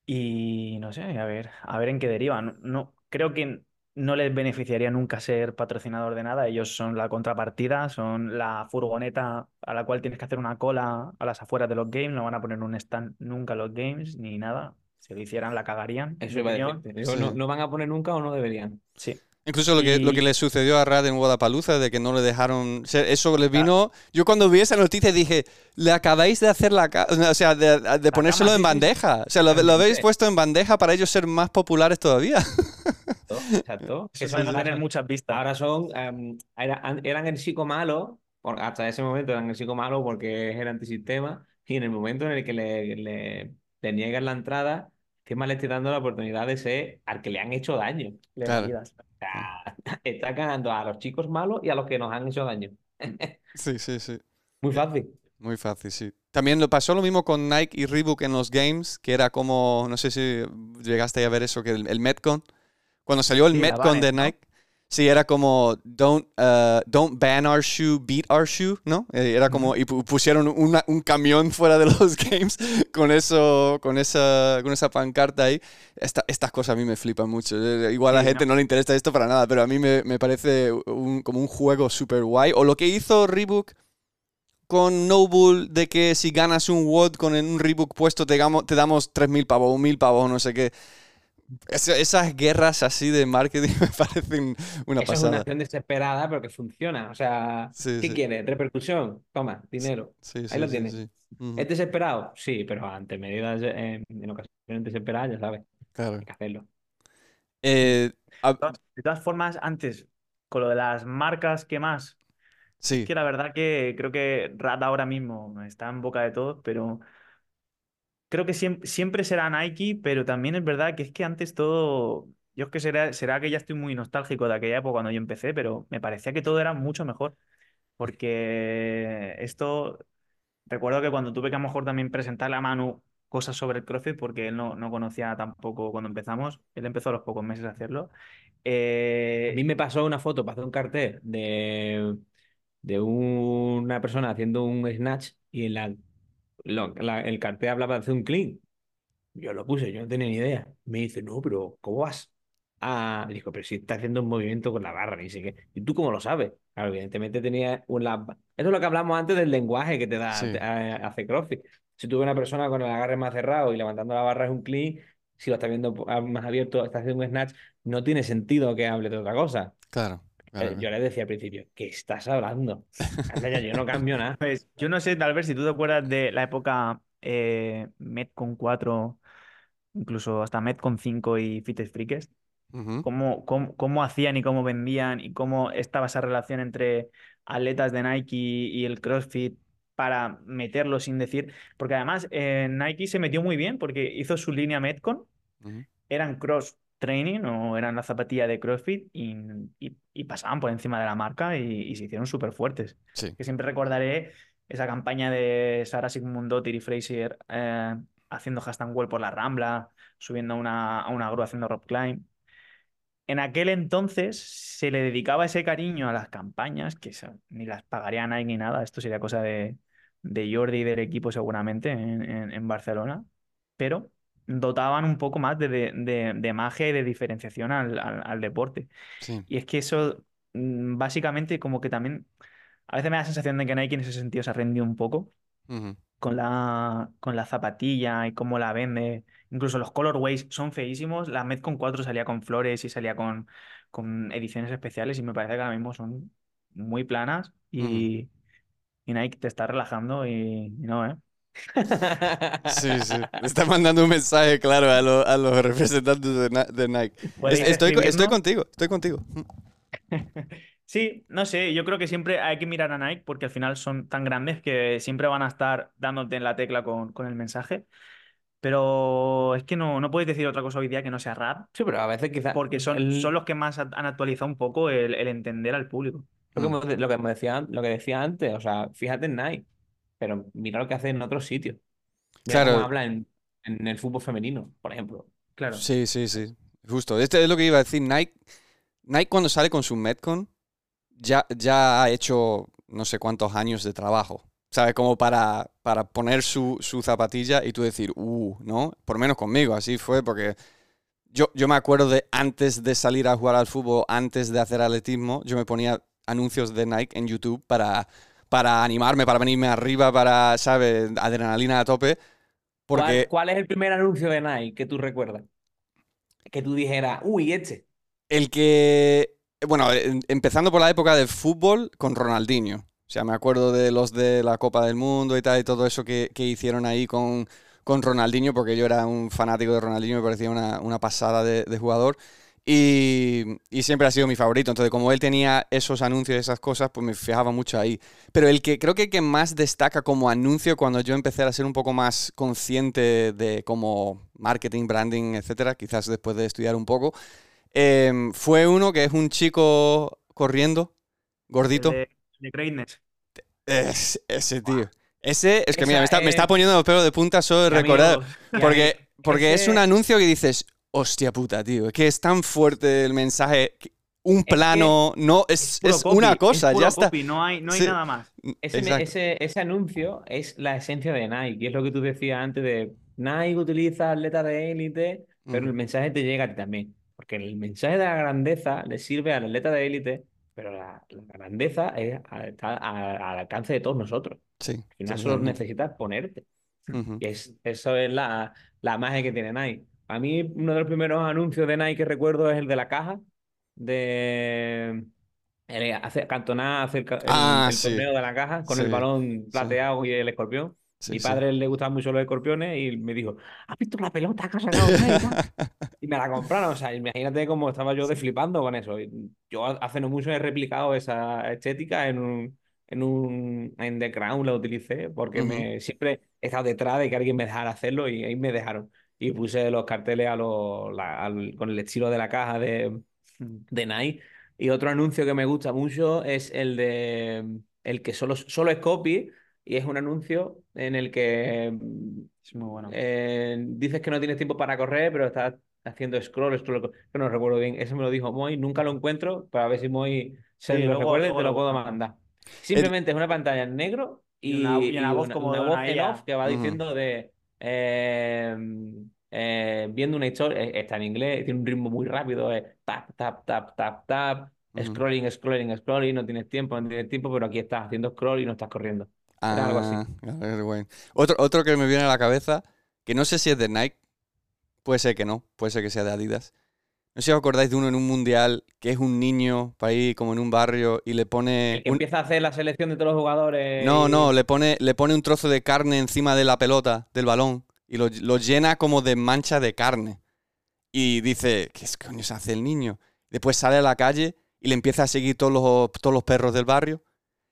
Y no sé, a ver, a ver en qué deriva. No, no- creo que no les beneficiaría nunca ser patrocinador de nada. Ellos son la contrapartida, son la furgoneta a la cual tienes que hacer una cola a las afueras de los games. No van a poner un stand nunca en los games ni nada. Si lo hicieran, la cagarían. Eso iba a Sí. no, no van a poner nunca o no deberían. Sí. Incluso lo que, lo que le sucedió a Rad en Guadalajara, de que no le dejaron. Eso le vino. Yo cuando vi esa noticia dije, le acabáis de hacer la. O sea, de, de ponérselo cama, en bandeja. O sea, lo, lo habéis puesto en bandeja para ellos ser más populares todavía. Exacto. Que Que van a son- tener muchas vistas. Ahora son, em, era- an- eran el chico malo, por- hasta ese momento eran el chico malo porque es el antisistema, y en el momento en el que le, le, le niegan la entrada, ¿qué más le estoy dando la oportunidad de ser al que le han hecho daño? Le Claro. validas. O sea, está ganando a los chicos malos y a los que nos han hecho daño. Sí, sí, sí. Muy fácil. Muy fácil, sí. También lo pasó lo mismo con Nike y Reebok en los games, que era como, no sé si llegaste a ver eso, que el, el Metcon, cuando salió el Sí, Metcon de. Nike, sí, era como, don't, uh, don't ban our shoe, beat our shoe, ¿no? Eh, Era como, y pu- pusieron una- un camión fuera de los games con eso, con esa, con esa pancarta ahí. Esta- estas cosas a mí me flipan mucho. Eh, Igual a la Sí, gente no le interesa esto para nada, pero a mí me, me parece un- como un juego súper guay. O lo que hizo Reebok con Noble de que si ganas un WOD con un Reebok puesto te, damos- te damos 3.000 pavos o 1.000 pavos, no sé qué. Es- esas guerras así de marketing me parecen una Esa es una pasada. acción desesperada, pero que funciona. O sea, Sí, ¿qué sí. quieres? Repercusión. Toma, dinero. Sí, Ahí sí, lo sí, tienes. ¿Es desesperado? Sí, pero ante medidas eh, en ocasiones desesperadas, ya sabes, Claro. hay que hacerlo. Eh, a- De todas- de todas formas, antes, con lo de las marcas, ¿qué más? sí, que la verdad que creo que Rad ahora mismo está en boca de todos, pero creo que siempre, siempre será Nike, pero también es verdad que es que antes todo, yo es que será, será que ya estoy muy nostálgico de aquella época cuando yo empecé, pero me parecía que todo era mucho mejor, porque esto, recuerdo que cuando tuve que a lo mejor también presentarle a Manu cosas sobre el CrossFit, porque él no, no conocía tampoco cuando empezamos, él empezó a los pocos meses a hacerlo. eh, A mí me pasó una foto hacer un cartel de, de una persona haciendo un snatch y en la, lo- la- el cartel hablaba de hacer un clean. Yo lo puse, yo no tenía ni idea. Me dice, no, pero ¿cómo vas? Ah, dijo, pero si está haciendo un movimiento con la barra, y sé qué. ¿Y tú cómo lo sabes? Claro, evidentemente tenía una... Eso es lo que hablamos antes del lenguaje que te da Sí. a- hace CrossFit. Si tuve una persona con el agarre más cerrado y levantando la barra es un clean, si lo está viendo po- más abierto, está haciendo un snatch, no tiene sentido que hable de otra cosa. claro. Claro. Eh, Yo le decía al principio, ¿qué estás hablando? Yo no cambio nada. Pues yo no sé, tal vez si tú te acuerdas de la época eh, Metcon 4, incluso hasta Metcon 5 y Fitness Freaks, Ujú, cómo, cómo, cómo hacían y cómo vendían y cómo estaba esa relación entre atletas de Nike y el CrossFit para meterlo sin decir, porque además eh, Nike se metió muy bien porque hizo su línea Metcon, ujú. eran cross training o eran la zapatilla de CrossFit y, y- y pasaban por encima de la marca y, y se hicieron súper fuertes Sí, que siempre recordaré esa campaña de Sara Sigmundotir y Fraser eh, haciendo hashtag wall por la Rambla, subiendo a una, a una grúa haciendo rock climb. En aquel entonces se le dedicaba ese cariño a las campañas, que ni las pagaría Nike ni nada, esto sería cosa de, de Jordi y del equipo seguramente en, en- en Barcelona, pero dotaban un poco más de, de- de- de magia y de diferenciación al- al- al deporte. sí. Y es que eso, mm, básicamente, como que también, a veces me da la sensación de que Nike en ese sentido se ha rendido un poco con la, con la zapatilla y cómo la vende. Incluso los colorways son feísimos. La Metcon 4 salía con flores y salía con, con ediciones especiales y me parece que ahora mismo son muy planas y, y Nike te está relajando y, y no, ¿eh? Sí, sí. Está mandando un mensaje claro a, lo- a los representantes de, Na- de Nike. Es- estoy, estoy contigo, estoy contigo. Sí, no sé, yo creo que siempre hay que mirar a Nike porque al final son tan grandes que siempre van a estar dándote en la tecla con, con el mensaje. Pero es que no, no puedes decir otra cosa hoy día que no sea rap, Sí, pero a veces quizás. porque son, el- son los que más han actualizado un poco el, el entender al público. Lo que, Mm. me- lo que decía, lo que decía antes, o sea, fíjate en Nike, pero mira lo que hace en otros sitios. Mira Claro. cómo habla en, en el fútbol femenino, por ejemplo. Claro. Sí, sí, sí. Justo. Este es lo que iba a decir. Nike, Nike cuando sale con su Metcon, ya, ya ha hecho no sé cuántos años de trabajo. ¿Sabes? Como para, para poner su, su zapatilla y tú decir, uh, ¿no? Por menos conmigo, así fue, porque yo, yo me acuerdo de antes de salir a jugar al fútbol, antes de hacer atletismo, yo me ponía anuncios de Nike en YouTube para, para animarme, para venirme arriba, para, ¿sabes? Adrenalina a tope. ¿Cuál, Porque cuál es el primer anuncio de Nike que tú recuerdas? Que tú dijeras, uy, este. El que, bueno, em- empezando por la época del fútbol con Ronaldinho. O sea, me acuerdo de los de la Copa del Mundo y tal, y todo eso que, que hicieron ahí con, con Ronaldinho, porque yo era un fanático de Ronaldinho, me parecía una, una pasada de, de jugador. Y, y siempre ha sido mi favorito. Entonces, como él tenía esos anuncios y esas cosas, pues me fijaba mucho ahí. Pero el que creo que, que más destaca como anuncio cuando yo empecé a ser un poco más consciente de como marketing, branding, etcétera, quizás después de estudiar un poco, em, fue uno que es un chico corriendo, gordito. El de, de Greatness. Es- ese tío. Ese, es que mira, me está, me es- está poniendo los pelos de punta solo de recordar. Porque, porque es un anuncio que dices, hostia puta, tío, es que es tan fuerte el mensaje, un que plano, no, es, es una cosa, ya está. no hay, no hay Sí. nada más. Ese, Exacto. ese, ese anuncio es la esencia de Nike, y es lo que tú decías antes de Nike utiliza atletas de élite, pero el Ujú. mensaje te llega a ti también. Porque el mensaje de la grandeza le sirve al atleta de élite, pero la, la grandeza es, a- está a- al alcance de todos nosotros. Sí, Al final solo necesitas ponerte. Y es, eso es la, la magia que tiene Nike. A mí, uno de los primeros anuncios de Nike que recuerdo es el de la caja, de el, hace, Cantona hace el, Ah, el sí. torneo de la caja con Sí, el balón sí. plateado y el escorpión. Sí, Mi sí. padre le gustaban mucho los escorpiones y me dijo, ¿has visto la pelota que ha sacado Nike, tal?". Y me la compraron. O sea, imagínate cómo estaba yo de flipando con eso. Yo hace no mucho he replicado esa estética en un, en un en The Crown la utilicé porque Ujú. me siempre he estado detrás de que alguien me dejara hacerlo y ahí me dejaron. Y puse los carteles a los, la- al- con el estilo de la caja de, de Nike. Y otro anuncio que me gusta mucho es el de el que solo, solo es copy y es un anuncio en el que mm, Es muy bueno. eh, dices que no tienes tiempo para correr, pero estás haciendo scroll, scroll, que no recuerdo bien. Eso me lo dijo Moy, nunca lo encuentro, para ver si Moy se Sí, lo luego- recuerda y luego te lo puedo mandar. Simplemente es una pantalla en negro y, Y una- y una y voz una, como una de voz una en off que va diciendo de eh, eh, viendo una historia, eh, está en inglés, tiene un ritmo muy rápido, es tap, tap, tap, tap, tap, scrolling, scrolling, scrolling, no tienes tiempo, no tienes tiempo, pero aquí estás haciendo scroll y no estás corriendo. Era algo así. Ah, a ver, bueno. Otro, otro que me viene a la cabeza, que no sé si es de Nike, puede ser que no, puede ser que sea de Adidas. No sé si os acordáis de uno en un mundial que es un niño para ir como en un barrio y le pone. El que un- empieza a hacer la selección de todos los jugadores. No, y- no, le pone, le pone un trozo de carne encima de la pelota, del balón, y lo, lo llena como de mancha de carne. Y dice, ¿qué es- coño se hace el niño? Después sale a la calle y le empieza a seguir todos los, todos los perros del barrio.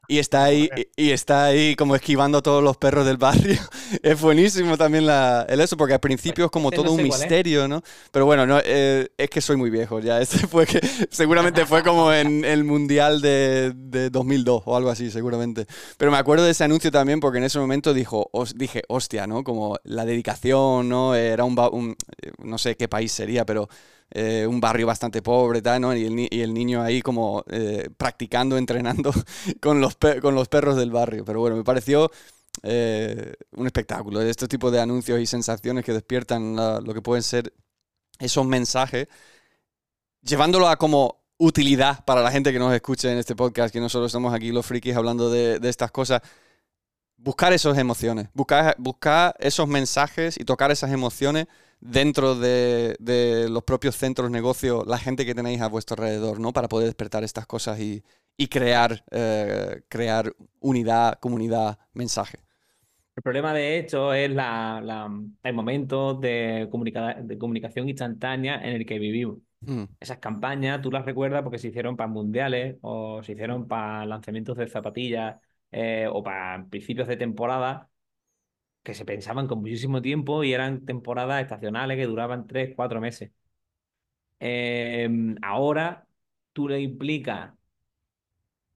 Y está ahí, y, y está ahí como esquivando a todos los perros del barrio. es buenísimo también la, el eso, porque al principio es como no todo un sé cuál es. misterio, ¿no? Pero bueno, no, eh, es que soy muy viejo ya. Este fue que, seguramente fue como en el Mundial de, de 2002 o algo así, seguramente. Pero me acuerdo de ese anuncio también porque en ese momento dijo, os, dije, hostia, ¿no? Como la dedicación, ¿no? Era un, un- eh, no sé qué país sería, pero eh, un barrio bastante pobre, ¿no? Y el, y el niño ahí como eh, practicando, entrenando con los, perros del barrio. Pero bueno, me pareció eh, un espectáculo. Este tipo de anuncios y sensaciones que despiertan lo que pueden ser esos mensajes, llevándolo a como utilidad para la gente que nos escuche en este podcast, que no solo estamos aquí los frikis hablando de, estas cosas. Buscar esas emociones, buscar esos mensajes y tocar esas emociones dentro de, de los propios centros, negocios, la gente que tenéis a vuestro alrededor, ¿no? Para poder despertar estas cosas y, y crear, eh, crear unidad, comunidad, mensaje. El problema de esto es la, la- el momento de, comunica- de comunicación instantánea en el que vivimos. Mm, Esas campañas tú las recuerdas porque se hicieron para mundiales o se hicieron para lanzamientos de zapatillas eh, o para principios de temporada. Que se pensaban con muchísimo tiempo y eran temporadas estacionales que duraban tres, cuatro meses. Em, ahora tú le implicas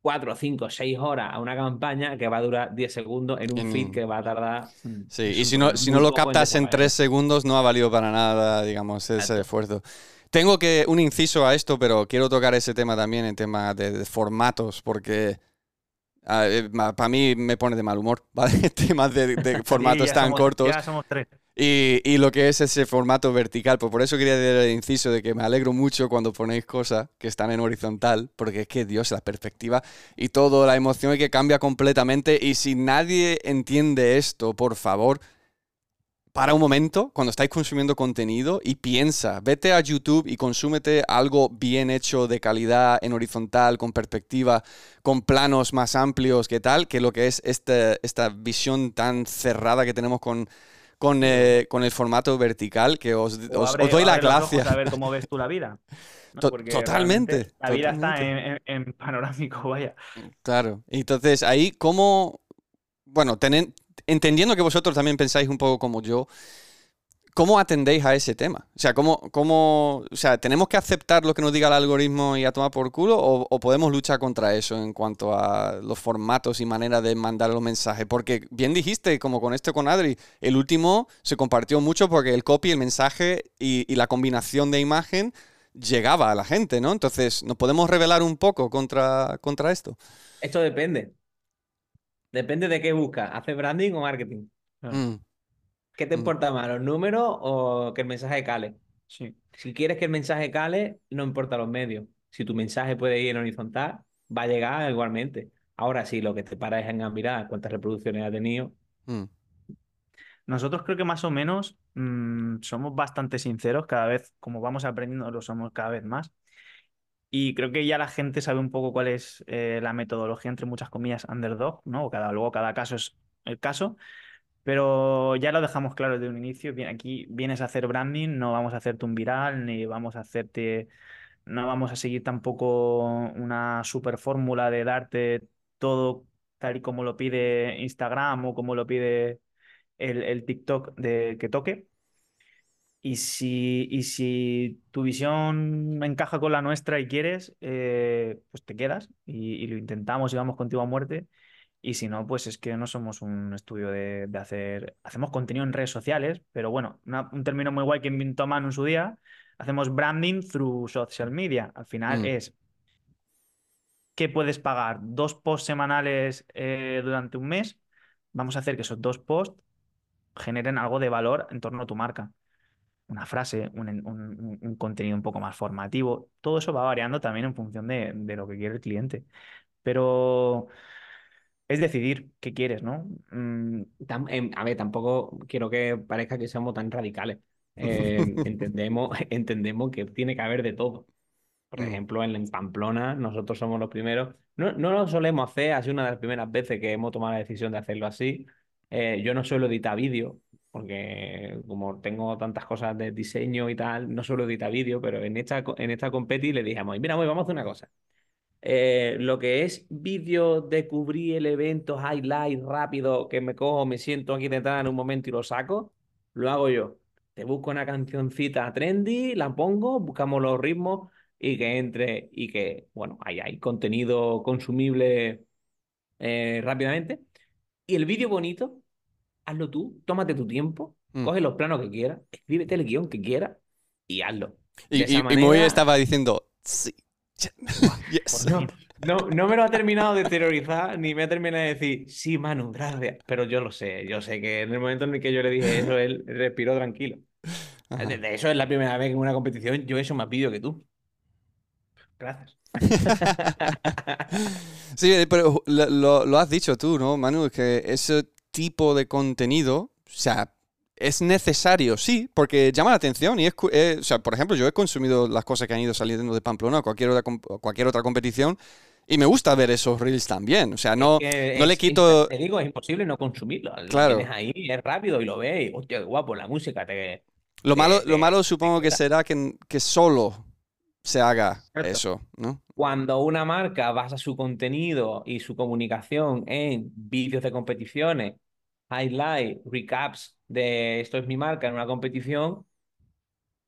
cuatro, cinco, seis horas a una campaña que va a durar 10 segundos en un feed que va a tardar. mm, Sí, y si no, si no lo captas en tres segundos, no ha valido para nada, digamos, ese Exacto. esfuerzo. Tengo que un inciso a esto, pero quiero tocar ese tema también, el tema de, de formatos, porque para mí me pone de mal humor, ¿vale? Temas de, de formatos tan somos- cortos. Ya somos tres. Y, y lo que es ese formato vertical, pues por eso quería dar el inciso de que me alegro mucho cuando ponéis cosas que están en horizontal, porque es que, Dios, la perspectiva y todo, la emoción es que cambia completamente. Y si nadie entiende esto, por favor, para un momento, cuando estáis consumiendo contenido y piensa, vete a YouTube y consúmete algo bien hecho, de calidad, en horizontal, con perspectiva, con planos más amplios, que tal, que lo que es esta, esta visión tan cerrada que tenemos con, con, eh, con el formato vertical, que os, abre- os doy la gracia. A ver cómo ves tú la vida. totalmente, La vida está en- en panorámico, vaya. Claro. Entonces, ahí, ¿cómo. Bueno, tenen- entendiendo que vosotros también pensáis un poco como yo, ¿cómo atendéis a ese tema? O sea, ¿cómo, cómo, o sea, ¿tenemos que aceptar lo que nos diga el algoritmo y a tomar por culo? ¿O, podemos luchar contra eso en cuanto a los formatos y manera de mandar los mensajes? Porque bien dijiste, como con esto con Adri, el último se compartió mucho porque el copy, el mensaje y, y la combinación de imagen llegaba a la gente, ¿no? Entonces, ¿nos podemos revelar un poco contra, contra esto? Esto depende. Depende de qué buscas. ¿Hace branding o marketing? Mm, ¿Qué te Mm. importa más, los números o que el mensaje cale? Sí. Si quieres que el mensaje cale, no importa los medios. Si tu mensaje puede ir en horizontal, va a llegar igualmente. Ahora sí, lo que te para es en mirar cuántas reproducciones ha tenido. mm, Nosotros creo que más o menos somos bastante sinceros, cada vez, como vamos aprendiendo, lo somos cada vez más. Y creo que ya la gente sabe un poco cuál es eh, la metodología, entre muchas comillas, underdog, ¿no? Cada, luego cada caso es el caso, pero ya lo dejamos claro desde un inicio. Aquí vienes a hacer branding, no vamos a hacerte un viral, ni vamos a hacerte, no vamos a seguir tampoco una super fórmula de darte todo tal y como lo pide Instagram o como lo pide el, el TikTok de que toque. Y si, y si tu visión encaja con la nuestra y quieres, eh, pues te quedas y, y lo intentamos y vamos contigo a muerte. Y si no, pues es que no somos un estudio de, de hacer... Hacemos contenido en redes sociales, pero bueno, una- un término muy guay que inventó Manu en su día, hacemos branding through social media. Al final Mm. es que puedes pagar dos posts semanales eh, durante un mes. Vamos a hacer que esos dos posts generen algo de valor en torno a tu marca. Una frase, un, un- contenido un poco más formativo. Todo eso va variando también en función de, de lo que quiere el cliente. Pero es decidir qué quieres, ¿no? Mm, em, a ver, tampoco quiero que parezca que seamos tan radicales. Eh, entendemos, entendemos que tiene que haber de todo. Por Mm. ejemplo, en, en Pamplona, nosotros somos los primeros. No, no lo solemos hacer, ha sido una de las primeras veces que hemos tomado la decisión de hacerlo así. Eh, yo no suelo editar vídeo, porque como tengo tantas cosas de diseño y tal, no suelo editar vídeo, pero en esta, en esta competi le dijimos, mira, Moy, vamos a hacer una cosa. Eh, lo que es vídeo de cubrir el evento, highlight rápido, que me cojo, me siento aquí detrás en un momento y lo saco, lo hago yo. Te busco una cancioncita trendy, la pongo, buscamos los ritmos y que entre y que, bueno, ahí hay contenido consumible eh, rápidamente. Y el vídeo bonito, hazlo tú, tómate tu tiempo, Mm. coge los planos que quieras, escríbete el guion que quieras y hazlo. Y, y, Moy estaba diciendo, sí. Yes. No, no, no me lo ha terminado de terrorizar, ni me ha terminado de decir, sí, Manu, gracias. Pero yo lo sé, yo sé que en el momento en el que yo le dije eso, él respiró tranquilo. Ajá. De, eso es la primera vez que en una competición yo he hecho más vídeo que tú. gracias. Sí, pero lo, lo- has dicho tú, ¿no, Manu? Es que ese tipo de contenido, o sea, es necesario, sí, porque llama la atención y es, eh, o sea, por ejemplo, yo he consumido las cosas que han ido saliendo de Pamplona o cualquier otra, cualquier otra competición y me gusta ver esos reels también, o sea, no, Que no le quito... Te digo, es imposible no consumirlo. Lo Claro. tienes ahí, es rápido y lo ves. y, Hostia, qué guapo, la música te. Lo malo, te- lo malo supongo que será que, que solo se haga eso, ¿no? Cuando una marca basa su contenido y su comunicación en vídeos de competiciones highlight, recaps de esto es mi marca en una competición,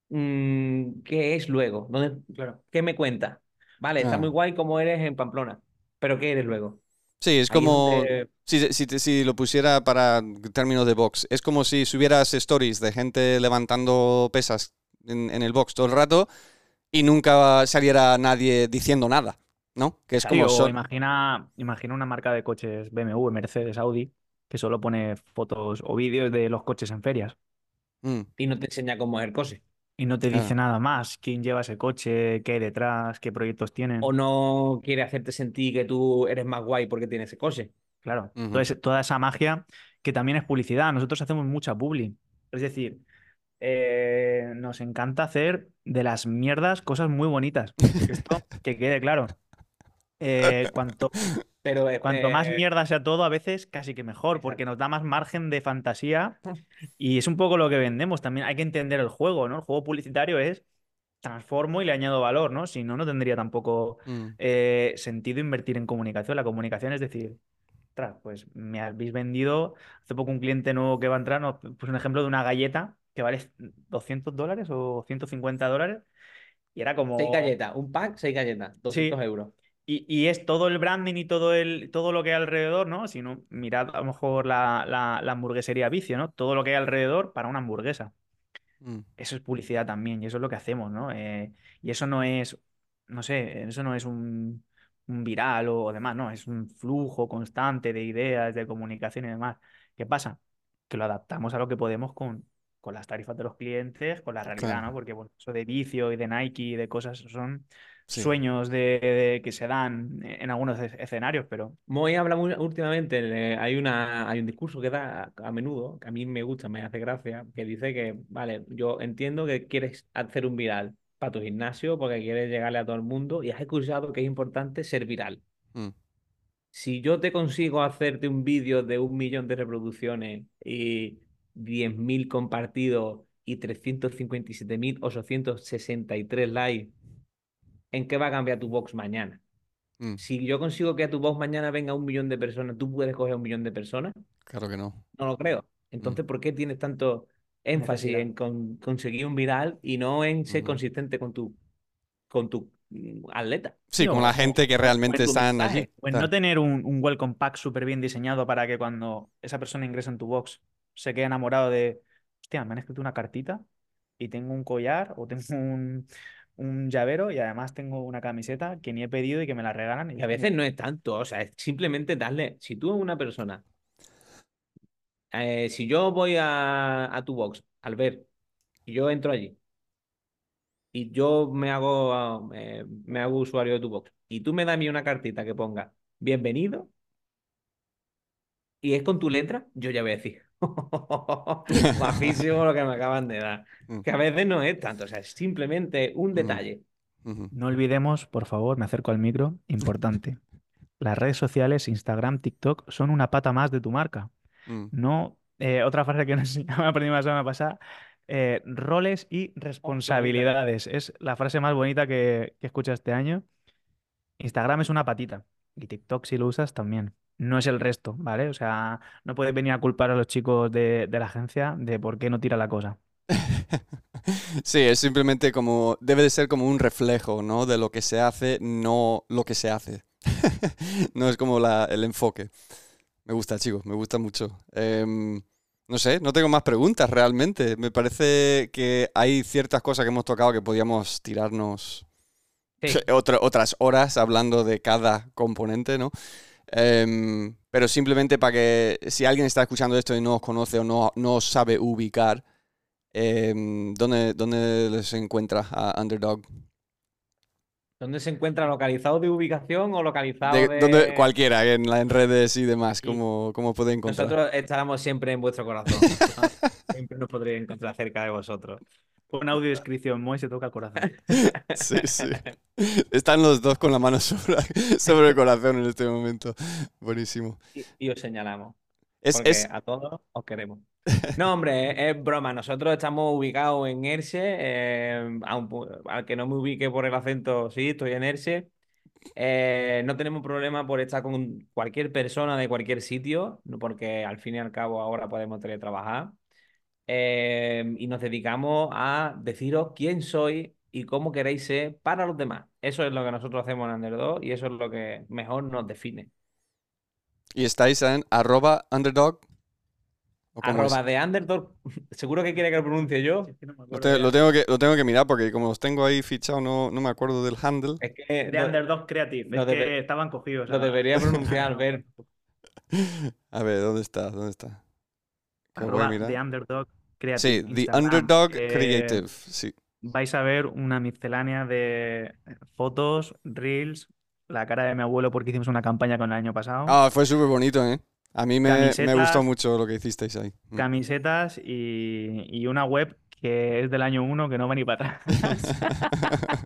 mm, ¿qué es luego? ¿Dónde, Claro. ¿Qué me cuenta? Vale, está muy guay como eres en Pamplona, pero ¿qué eres luego? Sí, es Ahí como, donde- si, si, si lo pusiera para términos de box, es como si subieras stories de gente levantando pesas en, en el box todo el rato y nunca saliera nadie diciendo nada, ¿no? Que es como... o so- imagina, imagina una marca de coches BMW, Mercedes, Audi, que solo pone fotos o vídeos de los coches en ferias Mm, Y no te enseña cómo es el coche. y no te Claro. dice nada más, quién lleva ese coche, qué hay detrás, qué proyectos tienen. O no quiere hacerte sentir que tú eres más guay porque tienes ese coche. Claro, ese- toda esa magia que también es publicidad. Nosotros hacemos mucha publi. Es decir, eh, nos encanta hacer de las mierdas cosas muy bonitas. Esto que quede claro. Eh, cuanto, Pero cuanto más eh, mierda sea todo, a veces casi que mejor, porque nos da más margen de fantasía y es un poco lo que vendemos. También hay que entender el juego, ¿no? El juego publicitario es transformo y le añado valor, ¿no? Si no, no tendría tampoco mm, eh, sentido invertir en comunicación. La comunicación es decir, ostras, pues me habéis vendido, hace poco un cliente nuevo que va a entrar, nos puso un ejemplo de una galleta que vale 200 dólares o 150 dólares y era como... seis galletas, un pack, seis galletas, 200 euros. Y, y es todo el branding y todo, el, todo lo que hay alrededor, ¿no? Si no, mirad a lo mejor la, la, la hamburguesería vicio, ¿no? Todo lo que hay alrededor para una hamburguesa. mm, Eso es publicidad también y eso es lo que hacemos, ¿no? Eh, y eso no es, no sé, eso no es un, un viral o demás, no, es un flujo constante de ideas, de comunicación y demás. ¿Qué pasa? Que lo adaptamos a lo que podemos con, con las tarifas de los clientes, con la realidad, Claro. ¿no? Porque, bueno, eso de vicio y de Nike y de cosas son sí. sueños de, de- que se dan en algunos es- escenarios, pero Moy habla muy- últimamente, eh, hay una, hay un discurso que da a, a menudo, que a mí me gusta, me hace gracia, que dice que, vale, yo entiendo que quieres hacer un viral para tu gimnasio porque quieres llegarle a todo el mundo y has escuchado que es importante ser viral. Mm, Si yo te consigo hacerte un vídeo de un millón de reproducciones y 10.000 compartidos y 357.863 likes, ¿en qué va a cambiar tu box mañana? mm, Si yo consigo que a tu voz mañana venga un millón de personas, ¿tú puedes coger un millón de personas? claro que no. No lo creo. Entonces, ¿por qué tienes tanto énfasis en con- conseguir un viral y no en ser Ujú. consistente con tu, con tu mm, atleta? Sí, con la gente que realmente están mensaje, allí. Pues no tener un, un welcome pack súper bien diseñado para que cuando esa persona ingresa en tu box se quede enamorado de, hostia, me han escrito una cartita y tengo un collar o tengo un, un llavero y además tengo una camiseta que ni he pedido y que me la regalan. Y a veces no es tanto, o sea, es simplemente darle, si tú a una persona, eh, si yo voy a, a tu box, al ver, y yo entro allí, y yo me hago, eh, me hago usuario de tu box, y tú me das a mí una cartita que ponga bienvenido, y es con tu letra, yo ya voy a decir, guapísimo lo que me acaban de dar. Mm, Que a veces no es tanto, o sea, es simplemente un detalle. ujú. No olvidemos, por favor, me acerco al micro, importante. Las redes sociales, Instagram, TikTok, son una pata más de tu marca. Mm, No, eh, otra frase que nos me aprendí la semana pasada, eh, roles y responsabilidades. Es la frase más bonita que, que he escuchado este año. Instagram es una patita y TikTok si lo usas también. No es el resto, ¿vale? O sea, no puedes venir a culpar a los chicos de, de la agencia de por qué no tira la cosa. Sí, es simplemente como, debe de ser como un reflejo, ¿no? De lo que se hace, no lo que se hace. No es como la- el enfoque. Me gusta, chicos, me gusta mucho. Em, no sé, no tengo más preguntas realmente. Me parece que hay ciertas cosas que hemos tocado que podíamos tirarnos Sí. otra- otras horas hablando de cada componente, ¿no? Em, pero simplemente para que si alguien está escuchando esto y no os conoce o no, no sabe ubicar, em, ¿dónde, ¿dónde les encuentra a Underdog? ¿Dónde se encuentra localizado de ubicación o localizado De, de... donde- cualquiera, en, la- en redes y demás, Sí. ¿cómo, cómo puede encontrar? Nosotros estaremos siempre en vuestro corazón. siempre nos podréis encontrar cerca de vosotros. Pon audio descripción, Moy se toca el corazón. Sí, sí. Están los dos con la mano sobre, sobre el corazón en este momento. Buenísimo. Y, y os señalamos. Es, Porque es, a todos os queremos. No, hombre, es, broma. Nosotros estamos ubicados en Erse. eh, al que no me ubique por el acento, sí, estoy en Erse. Eh, no tenemos problema por estar con cualquier persona de cualquier sitio, porque al fin y al cabo ahora podemos teletrabajar. Eh, y nos dedicamos a deciros quién soy y cómo queréis ser para los demás. Eso es lo que nosotros hacemos en Underdog y eso es lo que mejor nos define. Y estáis en arroba underdog. Arroba de underdog. Seguro que quiere que lo pronuncie yo. lo, tengo que, lo tengo que mirar porque como los tengo ahí fichados no, no me acuerdo del handle. Es que de Underdog Creative. Es que estaban cogidos. Lo debería pronunciar, ver. A ver, ¿dónde está? ¿Dónde está? Arroba de Underdog Creative. Sí, The Underdog Creative. Sí vais a ver una miscelánea de fotos, reels, la cara de mi abuelo porque hicimos una campaña con el año pasado. Ah, fue súper bonito, ¿eh? A mí me, gustó mucho lo que hicisteis ahí. Mm. Camisetas y, y una web que es del año 1 que no va ni para atrás.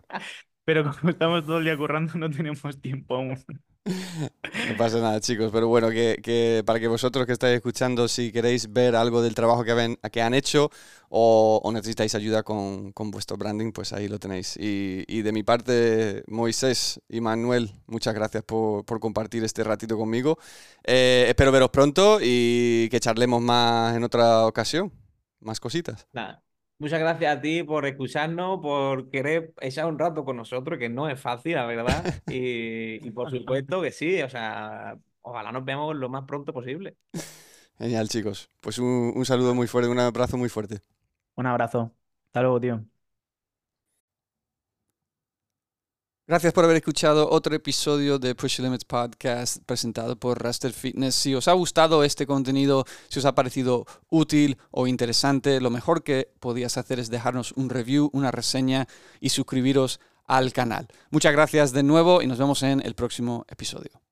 Pero como estamos todo el día currando, no tenemos tiempo aún. No pasa nada, chicos. Pero bueno, que, para que vosotros que estáis escuchando, si queréis ver algo del trabajo que, que han hecho o, necesitáis ayuda con, vuestro branding, pues ahí lo tenéis. Y, de mi parte, Moisés y Manuel, muchas gracias por, compartir este ratito conmigo. Eh, espero veros pronto y que charlemos más en otra ocasión. Más cositas. Nada. Muchas gracias a ti por escucharnos, por querer echar un rato con nosotros, que no es fácil, la verdad. Y, por supuesto que sí, o sea, ojalá nos veamos lo más pronto posible. Genial, chicos. Pues un, un saludo muy fuerte, un abrazo muy fuerte. Un abrazo. Hasta luego, tío. Gracias por haber escuchado otro episodio de Push Limits Podcast presentado por Raster Fitness. Si os ha gustado este contenido, si os ha parecido útil o interesante, lo mejor que podías hacer es dejarnos un review, una reseña y suscribiros al canal. Muchas gracias de nuevo y nos vemos en el próximo episodio.